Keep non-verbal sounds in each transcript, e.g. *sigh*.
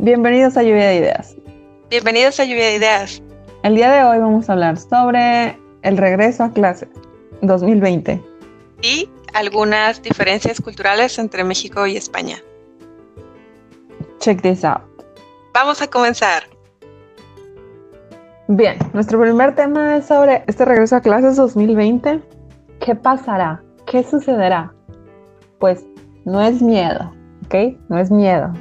Bienvenidos a Lluvia de Ideas. Bienvenidos a Lluvia de Ideas. El día de hoy vamos a hablar sobre el regreso a clases 2020 y algunas diferencias culturales entre México y España. Check this out. Vamos a comenzar. Bien, nuestro primer tema es sobre este regreso a clases 2020. ¿Qué pasará? ¿Qué sucederá? Pues no es miedo, ¿ok? No es miedo.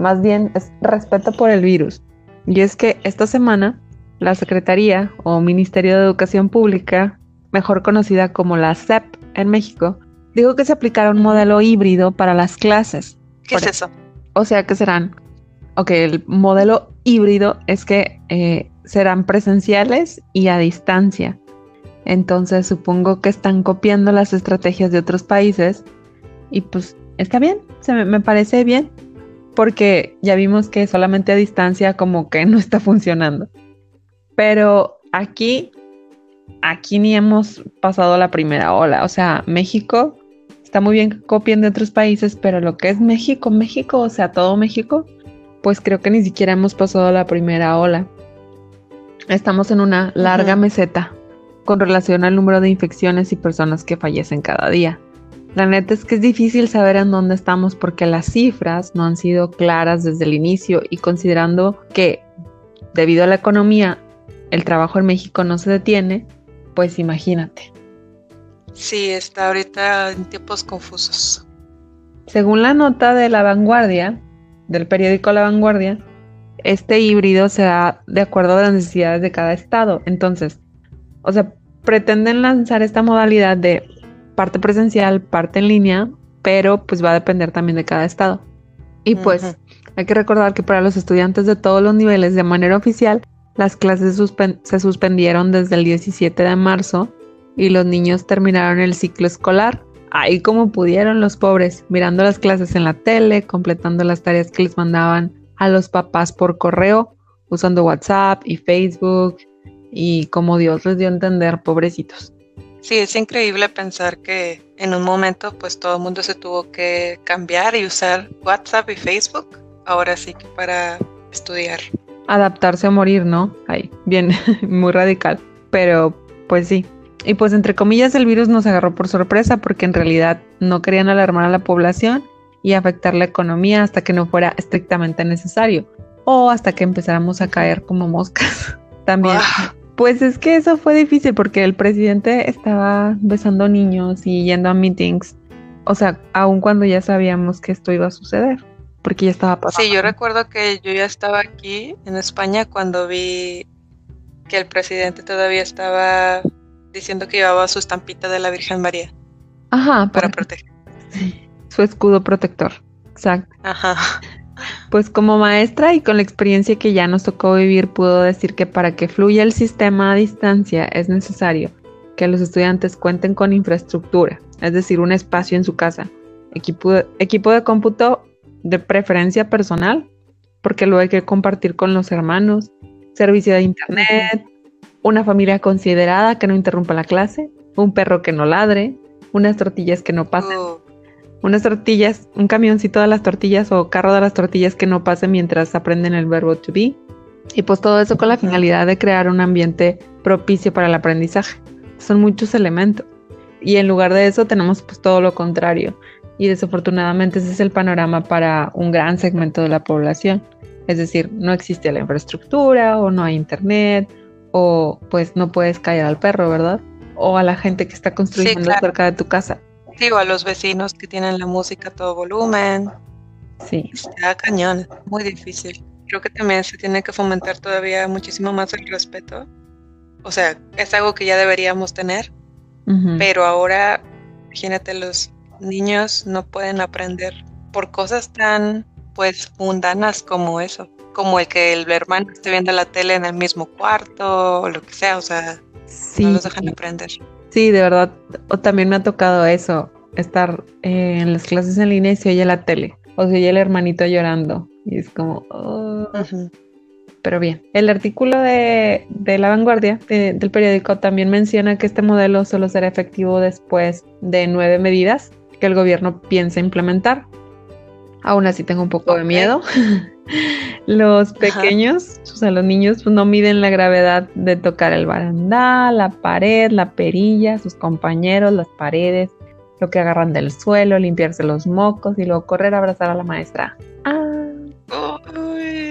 Más bien es respeto por el virus. Y es que esta semana la Secretaría o Ministerio de Educación Pública, mejor conocida como la SEP en México, dijo que se aplicará un modelo híbrido para las clases. ¿Qué es eso? O sea que serán, ok, el modelo híbrido es que eh, serán presenciales y a distancia. Entonces supongo que están copiando las estrategias de otros países y pues está bien, se me, me parece bien, porque ya vimos que solamente a distancia como que *laughs* no está funcionando. Pero aquí, aquí ni hemos pasado la primera ola. O sea, México está muy bien que copien de otros países, pero lo que es México, México, o sea, todo México, pues creo que ni siquiera hemos pasado la primera ola. Estamos en una larga meseta con relación al número de infecciones y personas que fallecen cada día. La neta es que es difícil saber en dónde estamos porque las cifras no han sido claras desde el inicio y considerando que debido a la economía el trabajo en México no se detiene, pues imagínate. Sí, está ahorita en tiempos confusos. Según la nota de La Vanguardia, del periódico La Vanguardia, este híbrido se da de acuerdo a las necesidades de cada estado. Entonces, o sea, pretenden lanzar esta modalidad de parte presencial, parte en línea, pero pues va a depender también de cada estado. Y pues hay que recordar que para los estudiantes de todos los niveles de manera oficial, las clases se suspendieron desde el 17 de marzo y los niños terminaron el ciclo escolar. Ahí como pudieron los pobres, mirando las clases en la tele, completando las tareas que les mandaban a los papás por correo, usando WhatsApp y Facebook y como Dios les dio a entender, pobrecitos. Sí, es increíble pensar que en un momento pues todo el mundo se tuvo que cambiar y usar WhatsApp y Facebook, ahora sí que para estudiar. Adaptarse a morir, ¿no? Ay, bien, *laughs* muy radical, pero pues sí. Y pues entre comillas el virus nos agarró por sorpresa porque en realidad no querían alarmar a la población y afectar la economía hasta que no fuera estrictamente necesario o hasta que empezáramos a caer como moscas. *laughs* También. Pues es que eso fue difícil porque el presidente estaba besando niños y yendo a meetings. O sea, aun cuando ya sabíamos que esto iba a suceder, porque ya estaba pasando. Sí, yo recuerdo que yo ya estaba aquí en España cuando vi que el presidente todavía estaba diciendo que llevaba su estampita de la Virgen María. Ajá. Para, proteger. *laughs* Su escudo protector. Exacto. Ajá. Pues como maestra y con la experiencia que ya nos tocó vivir, puedo decir que para que fluya el sistema a distancia es necesario que los estudiantes cuenten con infraestructura, es decir, un espacio en su casa, equipo de, equipo de cómputo de preferencia personal, porque lo hay que compartir con los hermanos, servicio de internet, una familia considerada que no interrumpa la clase, un perro que no ladre, unas tortillas que no pasen. Oh unas tortillas, un camioncito de las tortillas o carro de las tortillas que no pase mientras aprenden el verbo to be. Y pues todo eso con la finalidad de crear un ambiente propicio para el aprendizaje. Son muchos elementos. Y en lugar de eso tenemos pues todo lo contrario. Y desafortunadamente ese es el panorama para un gran segmento de la población. Es decir, no existe la infraestructura o no hay internet o pues no puedes callar al perro, ¿verdad? O a la gente que está construyendo cerca de tu casa Digo, a los vecinos que tienen la música a todo volumen. Sí. Está cañón, muy difícil. Creo que también se tiene que fomentar todavía muchísimo más el respeto. O sea, es algo que ya deberíamos tener, pero ahora, imagínate, los niños no pueden aprender por cosas tan, pues, mundanas como eso, como el que el hermano esté viendo la tele en el mismo cuarto o lo que sea, o sea, no los dejan aprender. Sí, de verdad, o también me ha tocado eso, estar eh, en las clases en línea y se oye la tele, o se oye el hermanito llorando, y es como... Oh". Pero bien, el artículo de, La Vanguardia del periódico también menciona que este modelo solo será efectivo después de nueve medidas que el gobierno piensa implementar. Aún así tengo un poco de miedo. *laughs* los pequeños, o sea, los niños pues, no miden la gravedad de tocar el barandal, la pared, la perilla, sus compañeros, las paredes, lo que agarran del suelo, limpiarse los mocos y luego correr a abrazar a la maestra. Ah.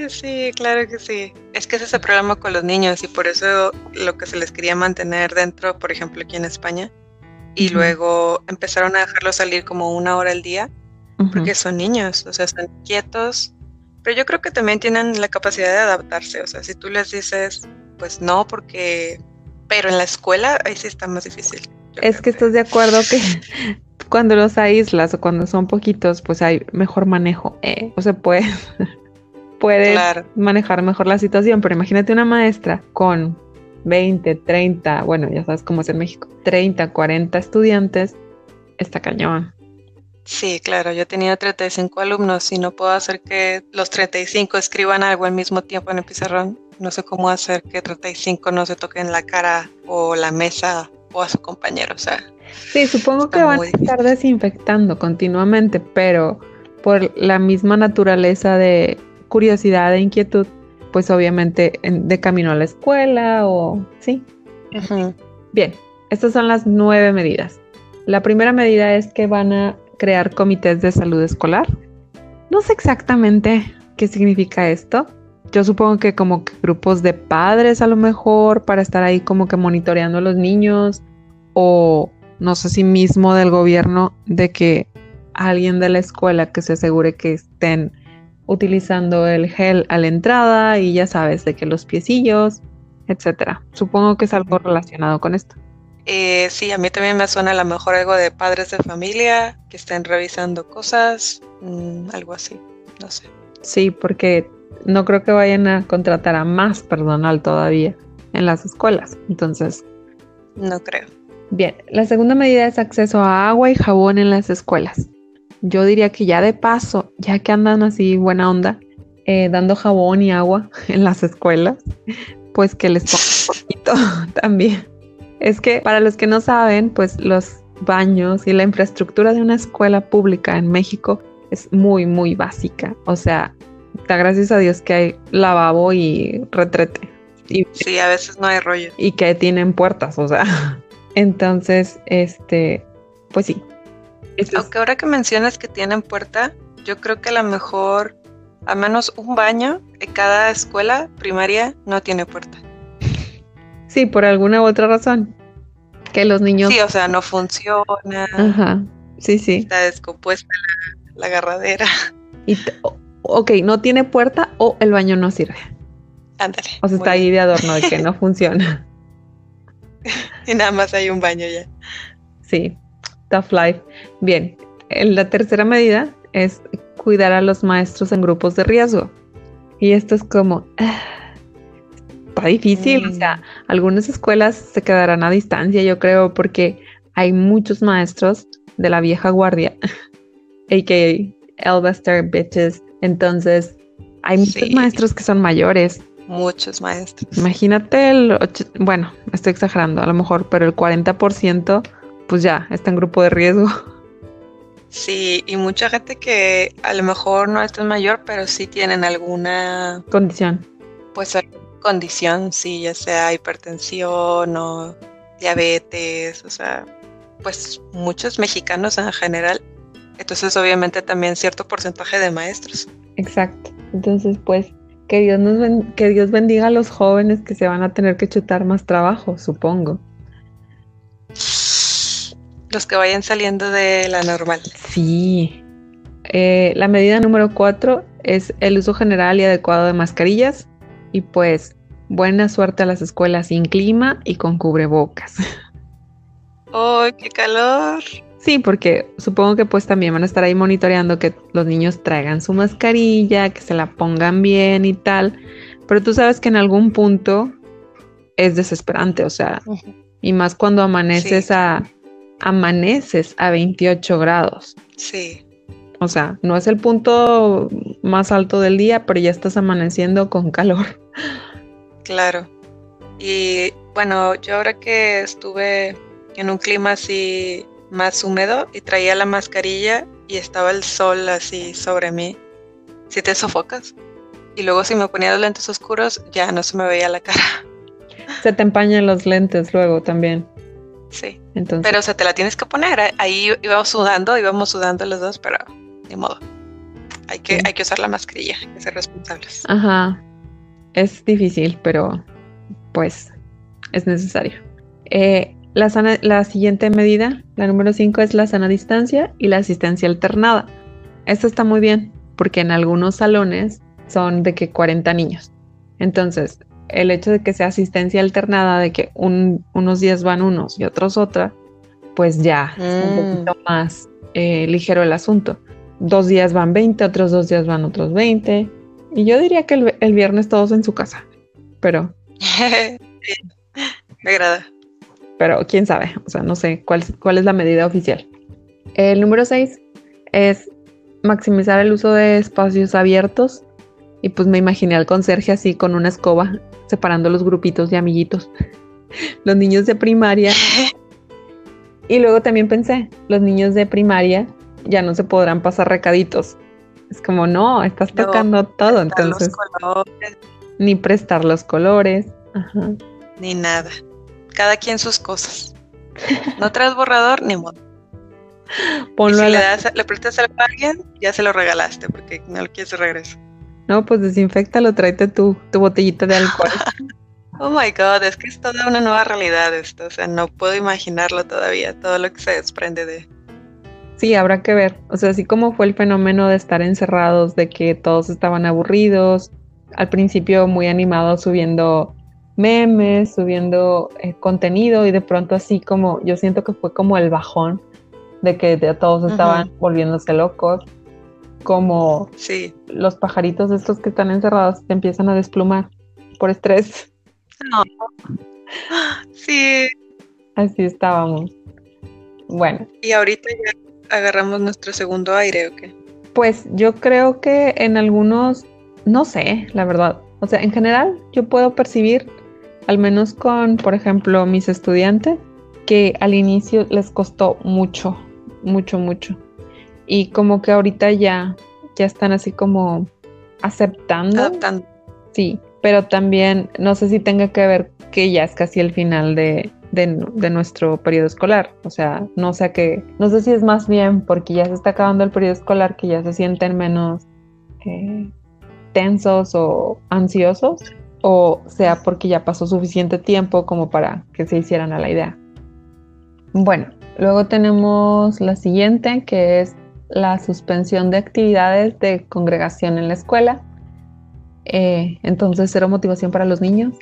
sí, claro que sí. Es que ese es el problema con los niños y por eso lo que se les quería mantener dentro, por ejemplo, aquí en España, y luego empezaron a dejarlos salir como una hora al día, porque son niños, o sea, están quietos, pero yo creo que también tienen la capacidad de adaptarse, o sea, si tú les dices, pues no, porque, pero en la escuela ahí sí está más difícil. Es que estás de acuerdo que *laughs* cuando los aíslas o cuando son poquitos, pues hay mejor manejo, eh, o se puede, *laughs* puede manejar mejor la situación, pero imagínate una maestra con 20, 30, bueno, ya sabes cómo es en México, 30, 40 estudiantes, está cañón. Sí, claro, yo tenido 35 alumnos y no puedo hacer que los 35 escriban algo al mismo tiempo en el pizarrón. No sé cómo hacer que 35 no se toquen la cara o la mesa o a su compañero, o sea. Sí, supongo que van a estar desinfectando continuamente, pero por la misma naturaleza de curiosidad e inquietud, pues obviamente de camino a la escuela o sí. Bien, estas son las nueve medidas. La primera medida es que van a crear comités de salud escolar. No sé exactamente qué significa esto. Yo supongo que como grupos de padres a lo mejor para estar ahí como que monitoreando a los niños o no sé si mismo del gobierno de que alguien de la escuela que se asegure que estén utilizando el gel a la entrada y ya sabes de que los piecillos, etcétera. Supongo que es algo relacionado con esto. Eh, sí, a mí también me suena a lo mejor algo de padres de familia que estén revisando cosas, mm, algo así, no sé. Sí, porque no creo que vayan a contratar a más personal todavía en las escuelas, entonces. No creo. Bien, la segunda medida es acceso a agua y jabón en las escuelas yo diría que ya de paso, ya que andan así buena onda, eh, dando jabón y agua *laughs* en las escuelas, pues que les pongan un poquito *laughs* también. Es que para los que no saben, pues los baños y la infraestructura de una escuela pública en México es muy, muy básica. O sea, da gracias a Dios que hay lavabo y retrete. Y, sí, a veces no hay rollo. Y que tienen puertas, o sea. *laughs* Entonces, este, pues sí, aunque ahora que mencionas que tienen puerta, yo creo que a lo mejor al menos un baño en cada escuela primaria no tiene puerta. Sí, por alguna u otra razón. Que los niños. Sí, o sea, no funciona. Ajá. Sí, sí. Está descompuesta la, agarradera. Y ok, no tiene puerta o el baño no sirve. Ándale. O sea, está ahí de adorno de que no *laughs* funciona. y nada más hay un baño ya. Sí, Tough Life. Bien, la tercera medida es cuidar a los maestros en grupos de riesgo. Y esto es como, ah, está difícil, o sea, mm. algunas escuelas se quedarán a distancia, yo creo, porque hay muchos maestros de la vieja guardia, *laughs* a.k.a. Elvester Bitches. Entonces, hay muchos maestros que son mayores. Muchos maestros. Imagínate el, bueno, estoy exagerando a lo mejor, pero el 40% pues ya está en grupo de riesgo. Sí, y mucha gente que a lo mejor no es tan mayor, pero sí tienen alguna condición. Pues condición, sí, ya sea hipertensión o diabetes, o sea, pues muchos mexicanos en general. Entonces, obviamente también cierto porcentaje de maestros. Exacto. Entonces, pues que Dios nos que Dios bendiga a los jóvenes que se van a tener que chutar más trabajo, supongo los que vayan saliendo de la normal. Sí. Eh, la medida número cuatro es el uso general y adecuado de mascarillas. Y pues, buena suerte a las escuelas sin clima y con cubrebocas. ¡Ay, qué calor! Sí, porque supongo que pues también van a estar ahí monitoreando que los niños traigan su mascarilla, que se la pongan bien y tal. Pero tú sabes que en algún punto es desesperante, o sea, y más cuando amaneces a amaneces a 28 grados. Sí. O sea, no es el punto más alto del día, pero ya estás amaneciendo con calor. Claro. Y bueno, yo ahora que estuve en un clima así más húmedo y traía la mascarilla y estaba el sol así sobre mí, si te sofocas. Y luego si me ponía los lentes oscuros, ya no se me veía la cara. *laughs* Se te empañan los lentes luego también. Sí. Entonces... Pero o sea, te la tienes que poner. Ahí íbamos sudando, íbamos sudando los dos, pero ni modo. Hay que, hay que usar la mascarilla, hay que ser responsables. Ajá. Es difícil, pero pues es necesario. Eh, la, la siguiente medida, la número 5, es la sana distancia y la asistencia alternada. Esto está muy bien porque en algunos salones son de que 40 niños. Entonces, el hecho de que sea asistencia alternada, de que unos días van unos y otros otra, pues ya es un mm. poquito más eh, ligero el asunto. Dos días van 20, otros dos días van otros 20. Y yo diría que el, el viernes todos en su casa. Pero. *laughs* Me agrada. Pero quién sabe, o sea, no sé cuál, cuál es la medida oficial. El número 6 es maximizar el uso de espacios abiertos. Y pues me imaginé al conserje así con una escoba separando los grupitos de amiguitos. *laughs* Los niños de primaria. *laughs* Y luego también pensé, los niños de primaria ya no se podrán pasar recaditos. Es como, no, estás tocando todo, entonces. Ni prestar los colores. Ni nada. Cada quien sus cosas. No traes borrador, ni modo. Ponlo si le, das, le prestas a alguien, ya se lo regalaste porque no lo quieres de regreso. No, pues desinfectalo, tráete tu, tu botellita de alcohol. *laughs* oh my god, es que es toda una nueva realidad esto. O sea, no puedo imaginarlo todavía, todo lo que se desprende de. Sí, habrá que ver. O sea, así como fue el fenómeno de estar encerrados, de que todos estaban aburridos, al principio muy animados subiendo memes, subiendo eh, contenido y de pronto así como yo siento que fue como el bajón de que todos estaban volviéndose locos, como sí. los pajaritos estos que están encerrados te empiezan a desplumar por estrés. No. *gasps* Sí. Así estábamos. Bueno. ¿Y ahorita ya agarramos nuestro segundo aire o qué? Pues yo creo que en algunos, no sé, la verdad. O sea, en general yo puedo percibir, al menos con, por ejemplo, mis estudiantes, que al inicio les costó mucho mucho, mucho. Y como que ahorita ya, ya están así como aceptando. Adaptando. Sí, pero también no sé si tenga que ver que ya es casi el final de, de, nuestro periodo escolar. O sea, no sé qué, no sé si es más bien porque ya se está acabando el periodo escolar que ya se sienten menos eh, tensos o ansiosos, o sea porque ya pasó suficiente tiempo como para que se hicieran a la idea. Bueno, Luego tenemos la siguiente, que es la suspensión de actividades de congregación en la escuela. Eh, entonces, cero motivación para los niños,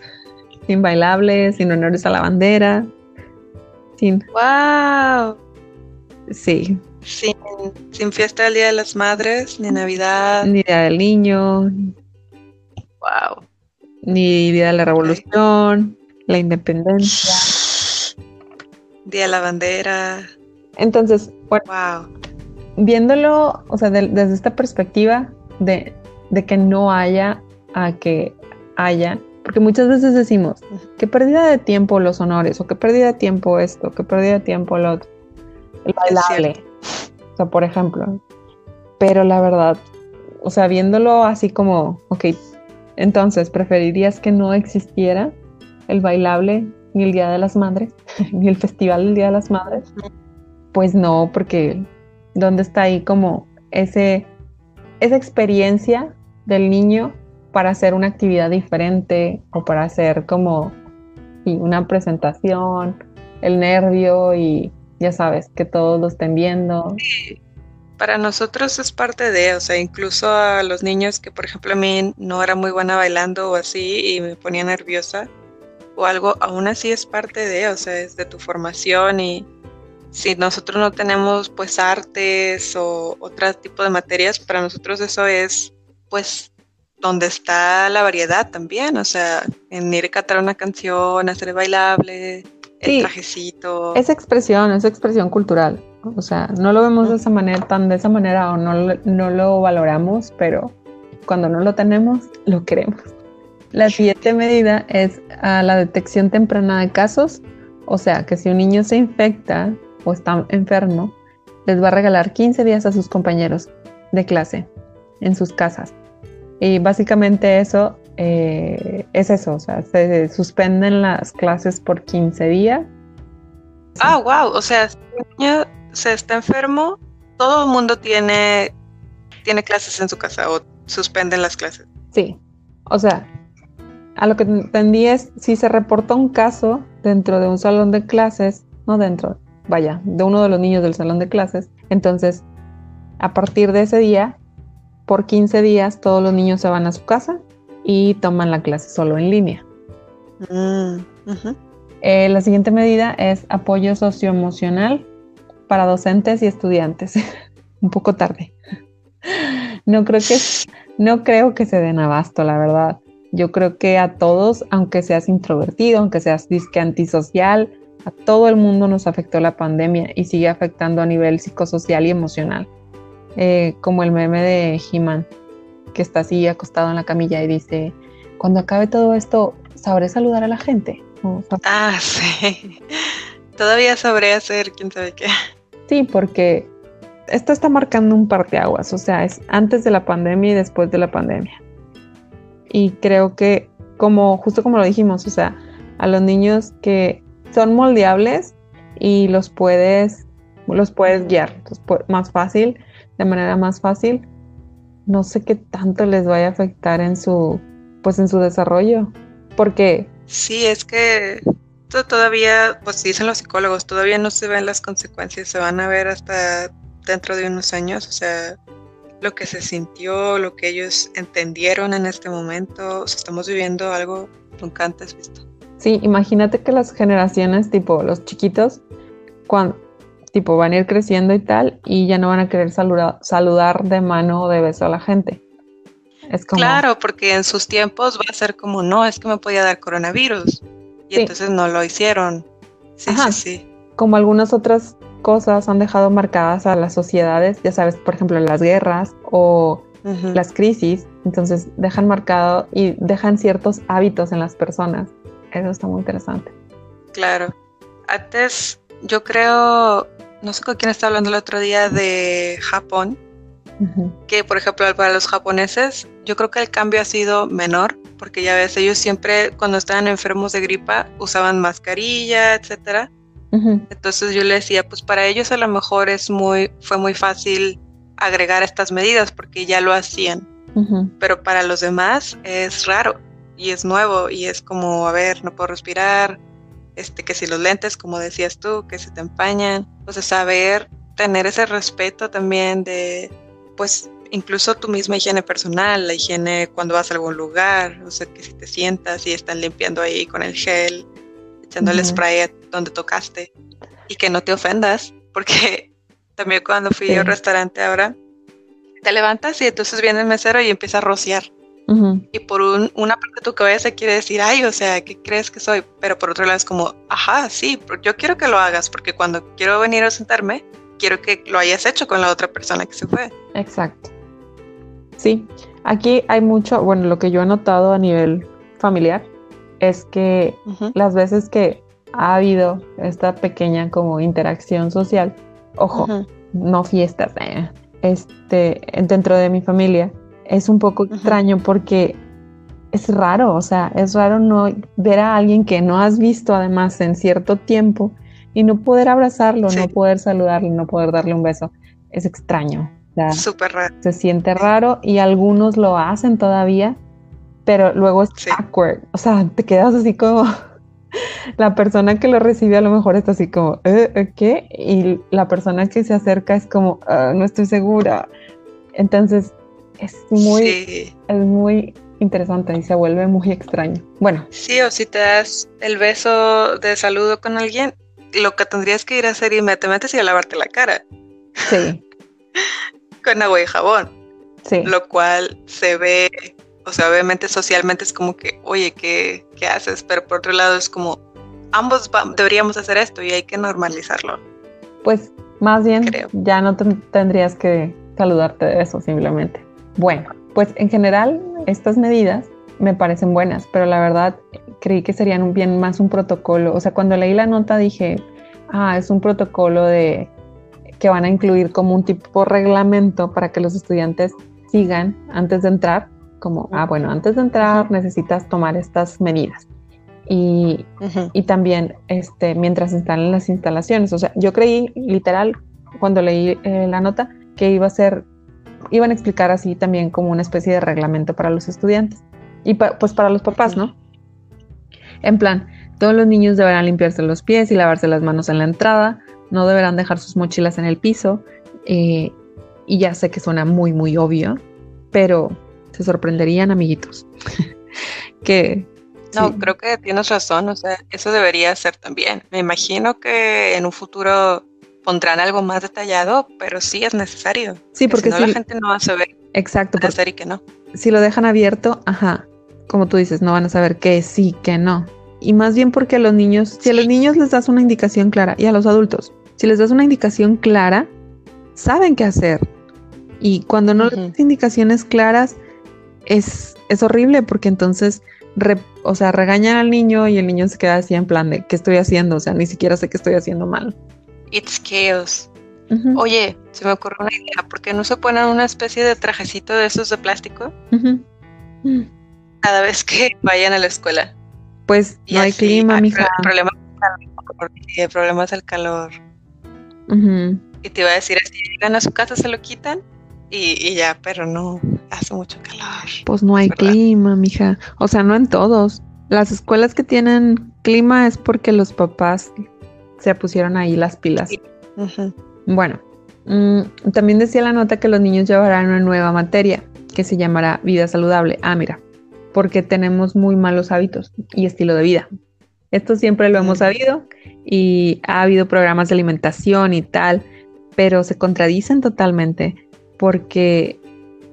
sin bailables, sin honores a la bandera, sin... ¡Wow! Sí. Sin, sin fiesta del Día de las Madres, ni Navidad. Ni Día del Niño. ¡Wow! Ni Día de la Revolución, la Independencia. *sniffs* Día de la Bandera. Entonces, bueno, viéndolo, o sea, desde esta perspectiva de, que no haya a que haya, porque muchas veces decimos, qué pérdida de tiempo los honores, o qué pérdida de tiempo esto, qué pérdida de tiempo lo otro. El bailable. O sea, por ejemplo. Pero la verdad, o sea, viéndolo así como, ok, entonces, ¿preferirías que no existiera el bailable ni el Día de las Madres, *laughs* ni el Festival del Día de las Madres. Pues no, porque ¿dónde está ahí como ese, esa experiencia del niño para hacer una actividad diferente o para hacer como una presentación, el nervio y ya sabes, que todos lo estén viendo? Para nosotros es parte de, o sea, incluso a los niños que, por ejemplo, a mí no era muy buena bailando o así y me ponía nerviosa, o algo, aún así es parte de, o sea, es de tu formación y si nosotros no tenemos pues artes o otro tipo de materias, para nosotros eso es pues donde está la variedad también, o sea, en ir a cantar una canción, hacer bailable, el trajecito. Es expresión, es expresión cultural. O sea, no lo vemos de esa manera, tan de esa manera o no, no lo valoramos, pero cuando no lo tenemos, lo queremos. La siguiente medida es a la detección temprana de casos, o sea, que si un niño se infecta o está enfermo les va a regalar 15 días a sus compañeros de clase en sus casas. Y básicamente eso eh, es eso, o sea, se suspenden las clases por 15 días. Ah, wow, o sea, si un niño se está enfermo, todo el mundo tiene, tiene clases en su casa o suspenden las clases. Sí, o sea, a lo que entendí es, si se reporta un caso dentro de un salón de clases, no dentro, vaya, de uno de los niños del salón de clases, entonces, a partir de ese día, por 15 días, todos los niños se van a su casa y toman la clase solo en línea. Mm, eh, la siguiente medida es apoyo socioemocional para docentes y estudiantes. *laughs* Un poco tarde. No creo que no creo que se den abasto, la verdad. Yo creo que a todos, aunque seas introvertido, aunque seas disque antisocial, a todo el mundo nos afectó la pandemia y sigue afectando a nivel psicosocial y emocional. Eh, como el meme de He-Man, que está así acostado en la camilla y dice, cuando acabe todo esto, ¿sabré saludar a la gente? ah, *laughs* sí. Todavía sabré hacer quién sabe qué. Sí, porque esto está marcando un parteaguas, o sea, es antes de la pandemia y después de la pandemia. Y creo que, como justo como lo dijimos, o sea, a los niños que son moldeables y los puedes, los puedes guiar más fácil, de manera más fácil. No sé qué tanto les vaya a afectar en su, pues en su desarrollo, porque sí es que todavía, pues dicen los psicólogos, todavía no se ven las consecuencias, se van a ver hasta dentro de unos años, o sea, lo que se sintió, lo que ellos entendieron en este momento, o sea, estamos viviendo algo nunca antes visto. Sí, imagínate que las generaciones, tipo los chiquitos, cuando, tipo van a ir creciendo y tal, y ya no van a querer saludar, saludar de mano o de beso a la gente. Es como... Claro, porque en sus tiempos va a ser como, no, es que me podía dar coronavirus. Y entonces no lo hicieron. Sí, sí, sí. Como algunas otras cosas han dejado marcadas a las sociedades, ya sabes, por ejemplo, las guerras o las crisis, entonces dejan marcado y dejan ciertos hábitos en las personas. Eso está muy interesante. Claro. Antes, yo creo, no sé con quién estaba hablando el otro día de Japón, que por ejemplo para los japoneses, yo creo que el cambio ha sido menor, porque ya ves, ellos siempre cuando estaban enfermos de gripa usaban mascarilla, etcétera. Entonces yo le decía, pues para ellos a lo mejor es muy, fue muy fácil agregar estas medidas porque ya lo hacían. Pero para los demás es raro y es nuevo y es como, a ver, no puedo respirar, este, que si los lentes, como decías tú, que se te empañan. O sea, saber tener ese respeto también de, pues, incluso tu misma higiene personal, la higiene cuando vas a algún lugar, o sea, que si te sientas y están limpiando ahí con el gel, echando el spray donde tocaste y que no te ofendas, porque *laughs* también cuando fui a un restaurante ahora, te levantas y entonces viene el mesero y empieza a rociar. Y por un, una parte de tu cabeza quiere decir, ay, o sea, ¿qué crees que soy? Pero por otro lado es como, ajá, sí, yo quiero que lo hagas porque cuando quiero venir a sentarme, quiero que lo hayas hecho con la otra persona que se fue. Exacto. Sí, aquí hay mucho, bueno, lo que yo he notado a nivel familiar es que las veces que ha habido esta pequeña como interacción social, ojo, no fiestas, eh, este, dentro de mi familia, es un poco extraño porque es raro, o sea, es raro no ver a alguien que no has visto además en cierto tiempo y no poder abrazarlo, no poder saludarlo, no poder darle un beso. Es extraño. Súper raro. Se siente raro y algunos lo hacen todavía, pero luego es awkward. O sea, te quedas así como *laughs* la persona que lo recibe a lo mejor está así como, ¿Eh, ¿Eh, ¿qué? Y la persona que se acerca es como, ah, no estoy segura. Entonces, es muy, es muy interesante y se vuelve muy extraño. Bueno. Sí, o si te das el beso de saludo con alguien, lo que tendrías que ir a hacer inmediatamente sería lavarte la cara. Sí. *laughs* con agua y jabón. Sí. Lo cual se ve, o sea, obviamente socialmente es como que, oye, ¿qué, qué haces? Pero por otro lado es como, ambos deberíamos hacer esto y hay que normalizarlo. Pues más bien, ya no tendrías que saludarte de eso simplemente. Bueno, pues en general estas medidas me parecen buenas, pero la verdad creí que serían un bien más un protocolo. O sea, cuando leí la nota dije, ah, es un protocolo de que van a incluir como un tipo de reglamento para que los estudiantes sigan antes de entrar, como, ah, bueno, antes de entrar necesitas tomar estas medidas. Y, y, también este, mientras están en las instalaciones. O sea, yo creí literal cuando leí eh, la nota que iba a ser, iban a explicar así también como una especie de reglamento para los estudiantes y pues para los papás, ¿no? En plan, todos los niños deberán limpiarse los pies y lavarse las manos en la entrada, no deberán dejar sus mochilas en el piso. Eh, y ya sé que suena muy, muy obvio, pero se sorprenderían, amiguitos. *laughs* que. No, creo que tienes razón, o sea, eso debería ser también. Me imagino que en un futuro pondrán algo más detallado, pero sí es necesario. Sí, porque si no, la gente no va a saber. Exacto. Hacer y que no. Si lo dejan abierto, ajá, como tú dices, no van a saber qué sí, qué no y más bien porque a los niños, si a los niños les das una indicación clara y a los adultos, si les das una indicación clara, saben qué hacer. Y cuando no les das indicaciones claras, es, es horrible porque entonces, o sea, regañan al niño y el niño se queda así en plan de, ¿qué estoy haciendo? O sea, ni siquiera sé qué estoy haciendo mal. It's chaos. Oye, se me ocurrió una idea, ¿por qué no se ponen una especie de trajecito de esos de plástico? Cada vez que *laughs* vayan a la escuela pues no hay clima, mija. El problema, el problema es el calor. Y te iba a decir, si llegan a su casa se lo quitan y, ya, pero no, hace mucho calor. Pues no hay clima, mija. O sea, no en todos. Las escuelas que tienen clima es porque los papás se pusieron ahí las pilas. Bueno, mm, también decía la nota que los niños llevarán una nueva materia que se llamará vida saludable. Ah, mira, porque tenemos muy malos hábitos y estilo de vida. Esto siempre lo hemos sabido y ha habido programas de alimentación y tal, pero se contradicen totalmente porque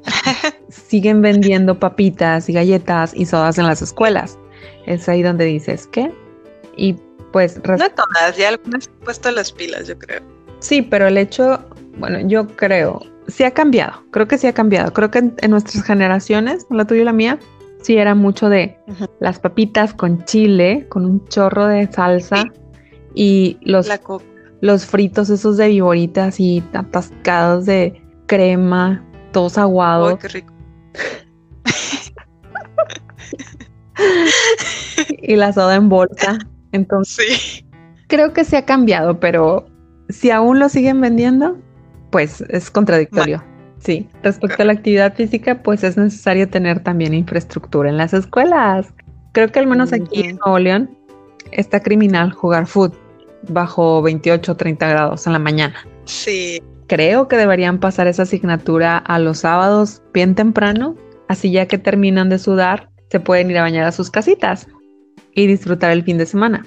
*laughs* siguen vendiendo papitas y galletas y sodas en las escuelas. Es ahí donde dices, ¿qué? Y pues... No todas, ya algunas han puesto las pilas, yo creo. Sí, pero el hecho, bueno, yo creo, sí ha cambiado, creo que sí ha cambiado. Creo que en nuestras generaciones, la tuya y la mía, Sí, era mucho de las papitas con chile, con un chorro de salsa y los, los fritos esos de viboritas y atascados de crema, todos aguados. qué rico. *laughs* y la soda en bolsa. *laughs* Entonces, sí. creo que se ha cambiado, pero si aún lo siguen vendiendo, pues es contradictorio. Sí, respecto a la actividad física, pues es necesario tener también infraestructura en las escuelas. Creo que al menos aquí en Nuevo León está criminal jugar fútbol bajo 28 o 30 grados en la mañana. Sí. Creo que deberían pasar esa asignatura a los sábados bien temprano, así ya que terminan de sudar, se pueden ir a bañar a sus casitas y disfrutar el fin de semana.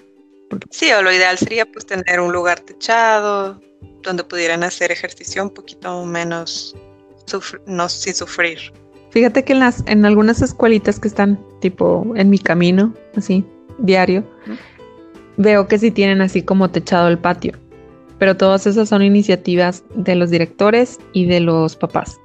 Sí, o lo ideal sería pues tener un lugar techado donde pudieran hacer ejercicio un poquito menos no sin sufrir. Fíjate que en las en algunas escuelitas que están tipo en mi camino, así diario, veo que sí tienen así como techado el patio. Pero todas esas son iniciativas de los directores y de los papás.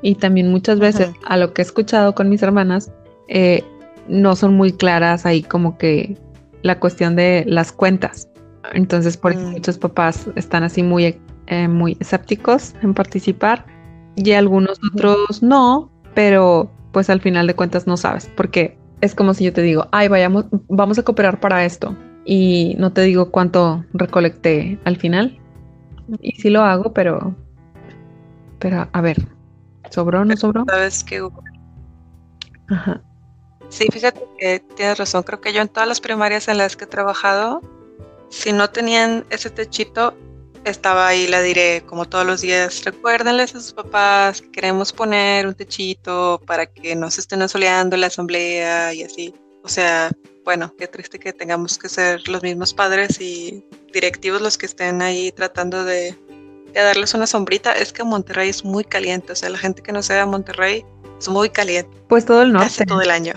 Y también muchas veces, a lo que he escuchado con mis hermanas, eh, no son muy claras ahí como que la cuestión de las cuentas. Entonces, por eso mm. muchos papás están así muy, eh, muy escépticos en participar y algunos otros no, pero pues al final de cuentas no sabes, porque es como si yo te digo, ay, vayamos, vamos a cooperar para esto y no te digo cuánto recolecté al final. Y sí lo hago, pero, pero a ver, ¿sobró o no sobró? Sabes que Ajá. Sí, fíjate que tienes razón. Creo que yo en todas las primarias en las que he trabajado, si no tenían ese techito, estaba ahí, la diré como todos los días, recuérdenles a sus papás que queremos poner un techito para que no se estén asoleando la asamblea y así. O sea, bueno, qué triste que tengamos que ser los mismos padres y directivos los que estén ahí tratando de, darles una sombrita. Es que Monterrey es muy caliente, o sea, la gente que no sea de Monterrey es muy caliente. Pues todo el norte. todo el año.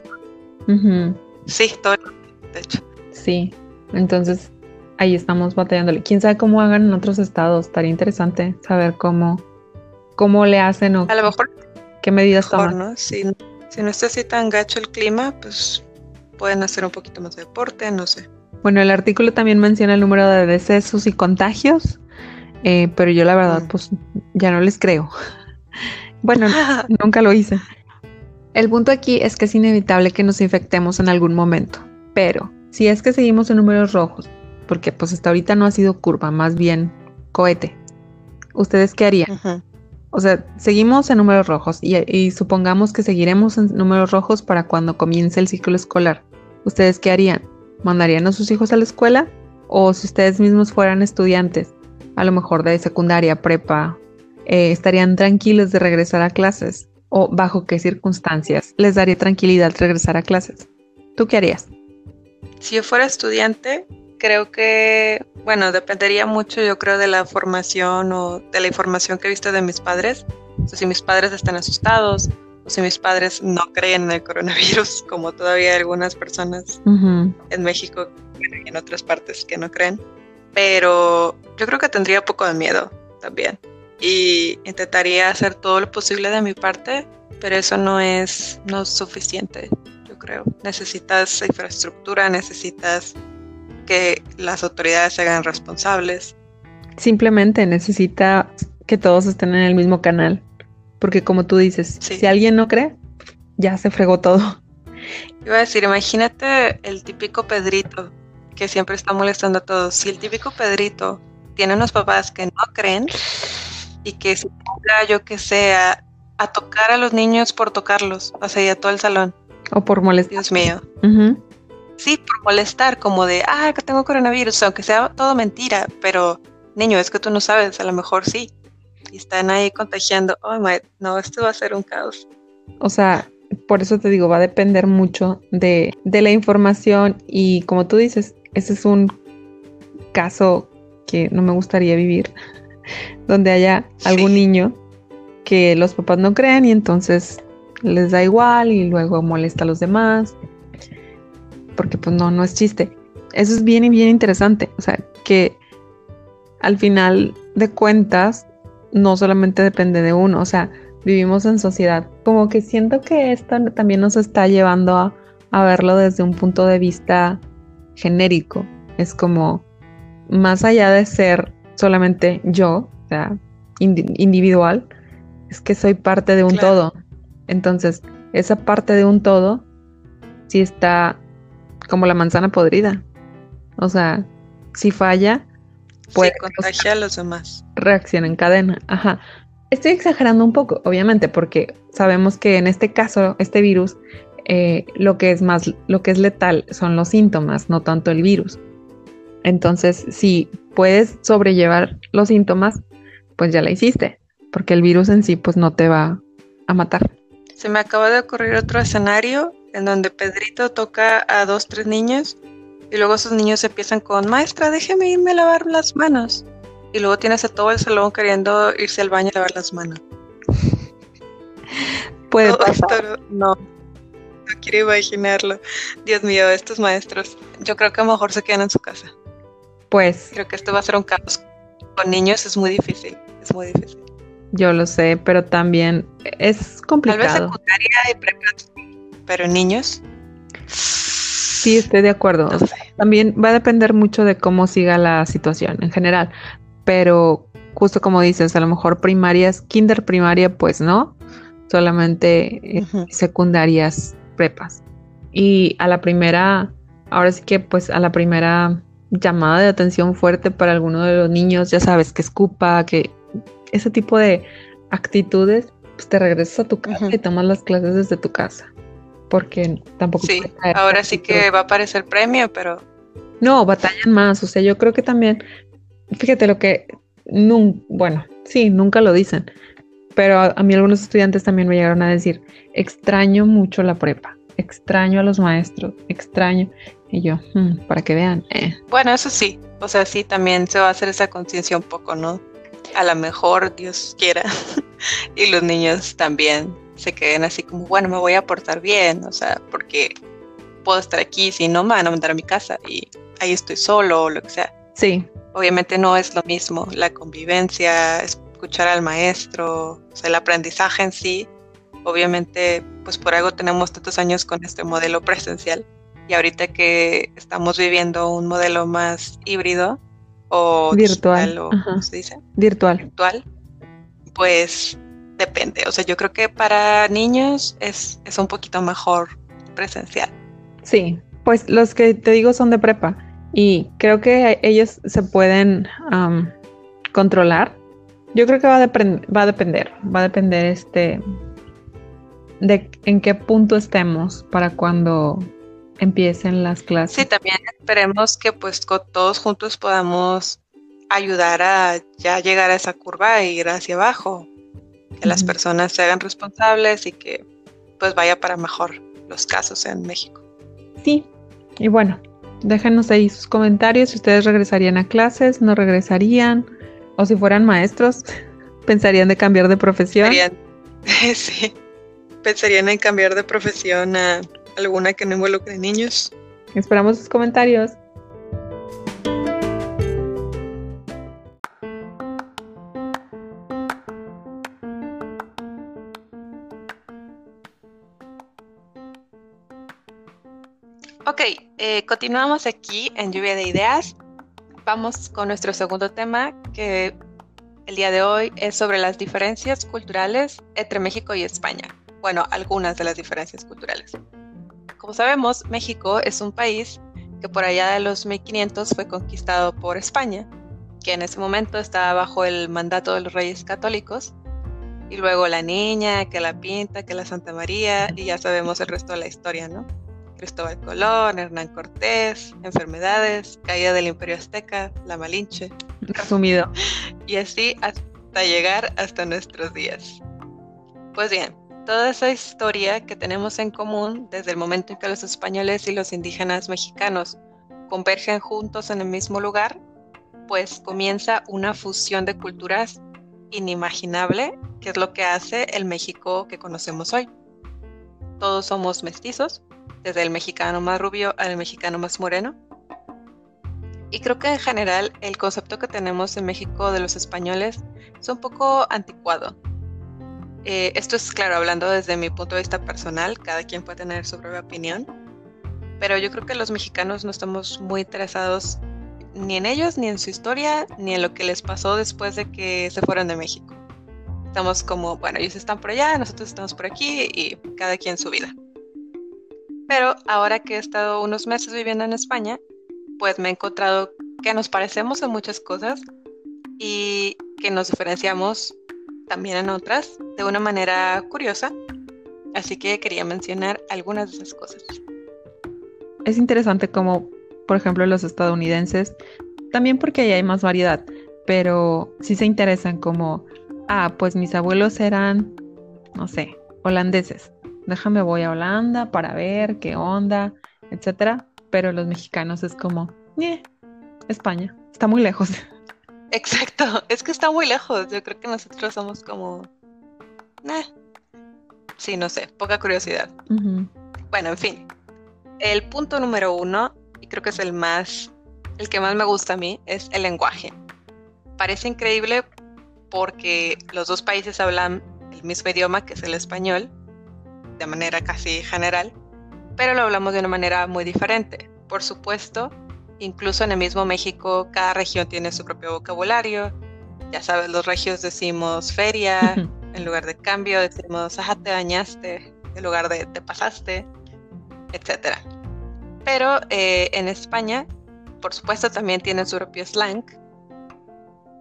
Sí, todo el norte, de hecho. Sí, entonces ahí estamos batallándole. Quién sabe cómo hagan en otros estados. Estaría interesante saber cómo, cómo le hacen o a lo mejor qué medidas toman. ¿no? Si, si no está así tan gacho el clima, pues pueden hacer un poquito más de deporte, no sé. Bueno, el artículo también menciona el número de decesos y contagios Eh, pero yo la verdad, mm. pues ya no les creo. *laughs* bueno, *laughs* nunca lo hice. El punto aquí es que es inevitable que nos infectemos en algún momento, pero si es que seguimos en números rojos, porque pues hasta ahorita no ha sido curva, más bien cohete, ¿ustedes qué harían? O sea, seguimos en números rojos y, supongamos que seguiremos en números rojos para cuando comience el ciclo escolar. ¿Ustedes qué harían? ¿Mandarían a sus hijos a la escuela? ¿O si ustedes mismos fueran estudiantes, a lo mejor de secundaria, prepa, eh, estarían tranquilos de regresar a clases? ¿O bajo qué circunstancias les daría tranquilidad regresar a clases? ¿Tú qué harías? Si yo fuera estudiante, creo que, bueno, dependería mucho, yo creo, de la formación o de la información que he visto de mis padres. O sea, si mis padres están asustados o si mis padres no creen en el coronavirus, *laughs* como todavía hay algunas personas en México y en otras partes que no creen. Pero yo creo que tendría poco de miedo también. Y intentaría hacer todo lo posible de mi parte, pero eso no es, no es suficiente, yo creo. Necesitas infraestructura, necesitas que las autoridades se hagan responsables. Simplemente necesita que todos estén en el mismo canal, porque como tú dices, si alguien no cree, ya se fregó todo. Iba a decir, imagínate el típico Pedrito que siempre está molestando a todos. Si el típico Pedrito tiene unos papás que no creen y que se ponga, yo que sea, a tocar a los niños por tocarlos, o sea, y a todo el salón. O por molestar. Dios mío sí, por molestar, como de, ah, que tengo coronavirus, aunque sea todo mentira, pero niño, es que tú no sabes, a lo mejor sí. Y están ahí contagiando, oh, my, no, esto va a ser un caos. O sea, por eso te digo, va a depender mucho de, de la información y como tú dices, ese es un caso que no me gustaría vivir, donde haya algún niño que los papás no crean y entonces les da igual y luego molesta a los demás porque pues no, no es chiste. Eso es bien y bien interesante. O sea, que al final de cuentas no solamente depende de uno, o sea, vivimos en sociedad. Como que siento que esto también nos está llevando a, verlo desde un punto de vista genérico. Es como, más allá de ser solamente yo, o sea, individual, es que soy parte de un todo. Entonces, esa parte de un todo sí está como la manzana podrida. O sea, si falla, puede contagiar a los demás. Reacción en cadena. Ajá. Estoy exagerando un poco, obviamente, porque sabemos que en este caso, este virus, eh, lo que es más, lo que es letal son los síntomas, no tanto el virus. Entonces, si puedes sobrellevar los síntomas, pues ya la hiciste, porque el virus en sí, pues no te va a matar. Se me acaba de ocurrir otro escenario en donde Pedrito toca a dos, tres niños y luego esos niños empiezan con, maestra, déjeme irme a lavar las manos. Y luego tienes a todo el salón queriendo irse al baño a lavar las manos. *laughs* Puede pasar. no, no quiero imaginarlo. Dios mío, estos maestros, yo creo que a lo mejor se quedan en su casa. Pues. Creo que esto va a ser un caos. Con niños es muy difícil, es muy difícil. Yo lo sé, pero también es complicado. Tal vez secundaria y prepa pero niños. Sí, estoy de acuerdo. También va a depender mucho de cómo siga la situación en general, pero justo como dices, a lo mejor primarias, kinder primaria, pues no, solamente eh, secundarias, prepas. Y a la primera, ahora sí que pues a la primera llamada de atención fuerte para alguno de los niños, ya sabes, que escupa, que ese tipo de actitudes, pues te regresas a tu casa y tomas las clases desde tu casa porque tampoco... Sí, ahora sí que va a aparecer premio, pero... No, batallan más, o sea, yo creo que también, fíjate lo que, bueno, sí, nunca lo dicen, pero a, mí algunos estudiantes también me llegaron a decir, extraño mucho la prepa, extraño a los maestros, extraño, y yo, hmm, para que vean. Eh. Bueno, eso sí, o sea, sí, también se va a hacer esa conciencia un poco, ¿no? A lo mejor Dios quiera, *laughs* y los niños también se queden así como, bueno, me voy a portar bien, o sea, porque puedo estar aquí, si no me van a mandar a mi casa y ahí estoy solo o lo que sea. Sí. Obviamente no es lo mismo, la convivencia, escuchar al maestro, o sea, el aprendizaje en sí, obviamente, pues por algo tenemos tantos años con este modelo presencial y ahorita que estamos viviendo un modelo más híbrido, o virtual, ¿cómo se dice? Virtual. Virtual. Pues depende. O sea, yo creo que para niños es, es un poquito mejor presencial. Sí, pues los que te digo son de prepa y creo que ellos se pueden controlar. Yo creo que va a, va a depender, va a depender este de en qué punto estemos para cuando empiecen las clases. Sí, también esperemos que pues todos juntos podamos ayudar a ya llegar a esa curva e ir hacia abajo, que las personas se hagan responsables y que pues vaya para mejor los casos en México. Sí, y bueno, déjenos ahí sus comentarios si ustedes regresarían a clases, no regresarían, o si fueran maestros, *laughs* pensarían de cambiar de profesión. *laughs* sí, pensarían en cambiar de profesión a alguna que no involucre niños. Esperamos sus comentarios. Ok, eh, continuamos aquí en Lluvia de Ideas. Vamos con nuestro segundo tema, que el día de hoy es sobre las diferencias culturales entre México y España. Bueno, algunas de las diferencias culturales. Como sabemos, México es un país que por allá de los 1500 fue conquistado por España, que en ese momento estaba bajo el mandato de los reyes católicos, y luego la niña, que la pinta, que la Santa María, y ya sabemos el resto de la historia, ¿no? Cristóbal Colón, Hernán Cortés, enfermedades, caída del Imperio Azteca, la Malinche. Resumido. *laughs* Y así hasta llegar hasta nuestros días. Pues bien, toda esa historia que tenemos en común desde el momento en que los españoles y los indígenas mexicanos convergen juntos en el mismo lugar, pues comienza una fusión de culturas inimaginable, que es lo que hace el México que conocemos hoy. Todos somos mestizos, desde el mexicano más rubio al mexicano más moreno. Y creo que en general el concepto que tenemos en México de los españoles es un poco anticuado. Eh, esto es claro, hablando desde mi punto de vista personal, cada quien puede tener su propia opinión, pero yo creo que los mexicanos no estamos muy interesados ni en ellos, ni en su historia, ni en lo que les pasó después de que se fueron de México. Estamos como, bueno, ellos están por allá, nosotros estamos por aquí y cada quien su vida. Pero ahora que he estado unos meses viviendo en España, pues me he encontrado que nos parecemos en muchas cosas y que nos diferenciamos también en otras de una manera curiosa. Así que quería mencionar algunas de esas cosas. Es interesante como, por ejemplo, los estadounidenses, también porque ahí hay más variedad, pero sí se interesan como, ah, pues mis abuelos eran, no sé, holandeses déjame voy a Holanda para ver qué onda, etcétera. Pero los mexicanos es como, eh, España, está muy lejos. *laughs* Exacto, es que está muy lejos. Yo creo que nosotros somos como, sí, no sé, poca curiosidad. Bueno, en fin, el punto número uno, y creo que es el más, el que más me gusta a mí, es el lenguaje. Parece increíble porque los dos países hablan el mismo idioma, que es el español, de manera casi general, pero lo hablamos de una manera muy diferente. Por supuesto, incluso en el mismo México, cada región tiene su propio vocabulario. Ya sabes, los regios decimos feria, *laughs* en lugar de cambio decimos, ajá, te bañaste, en lugar de te pasaste, etc. Pero eh, en España, por supuesto, también tienen su propio slang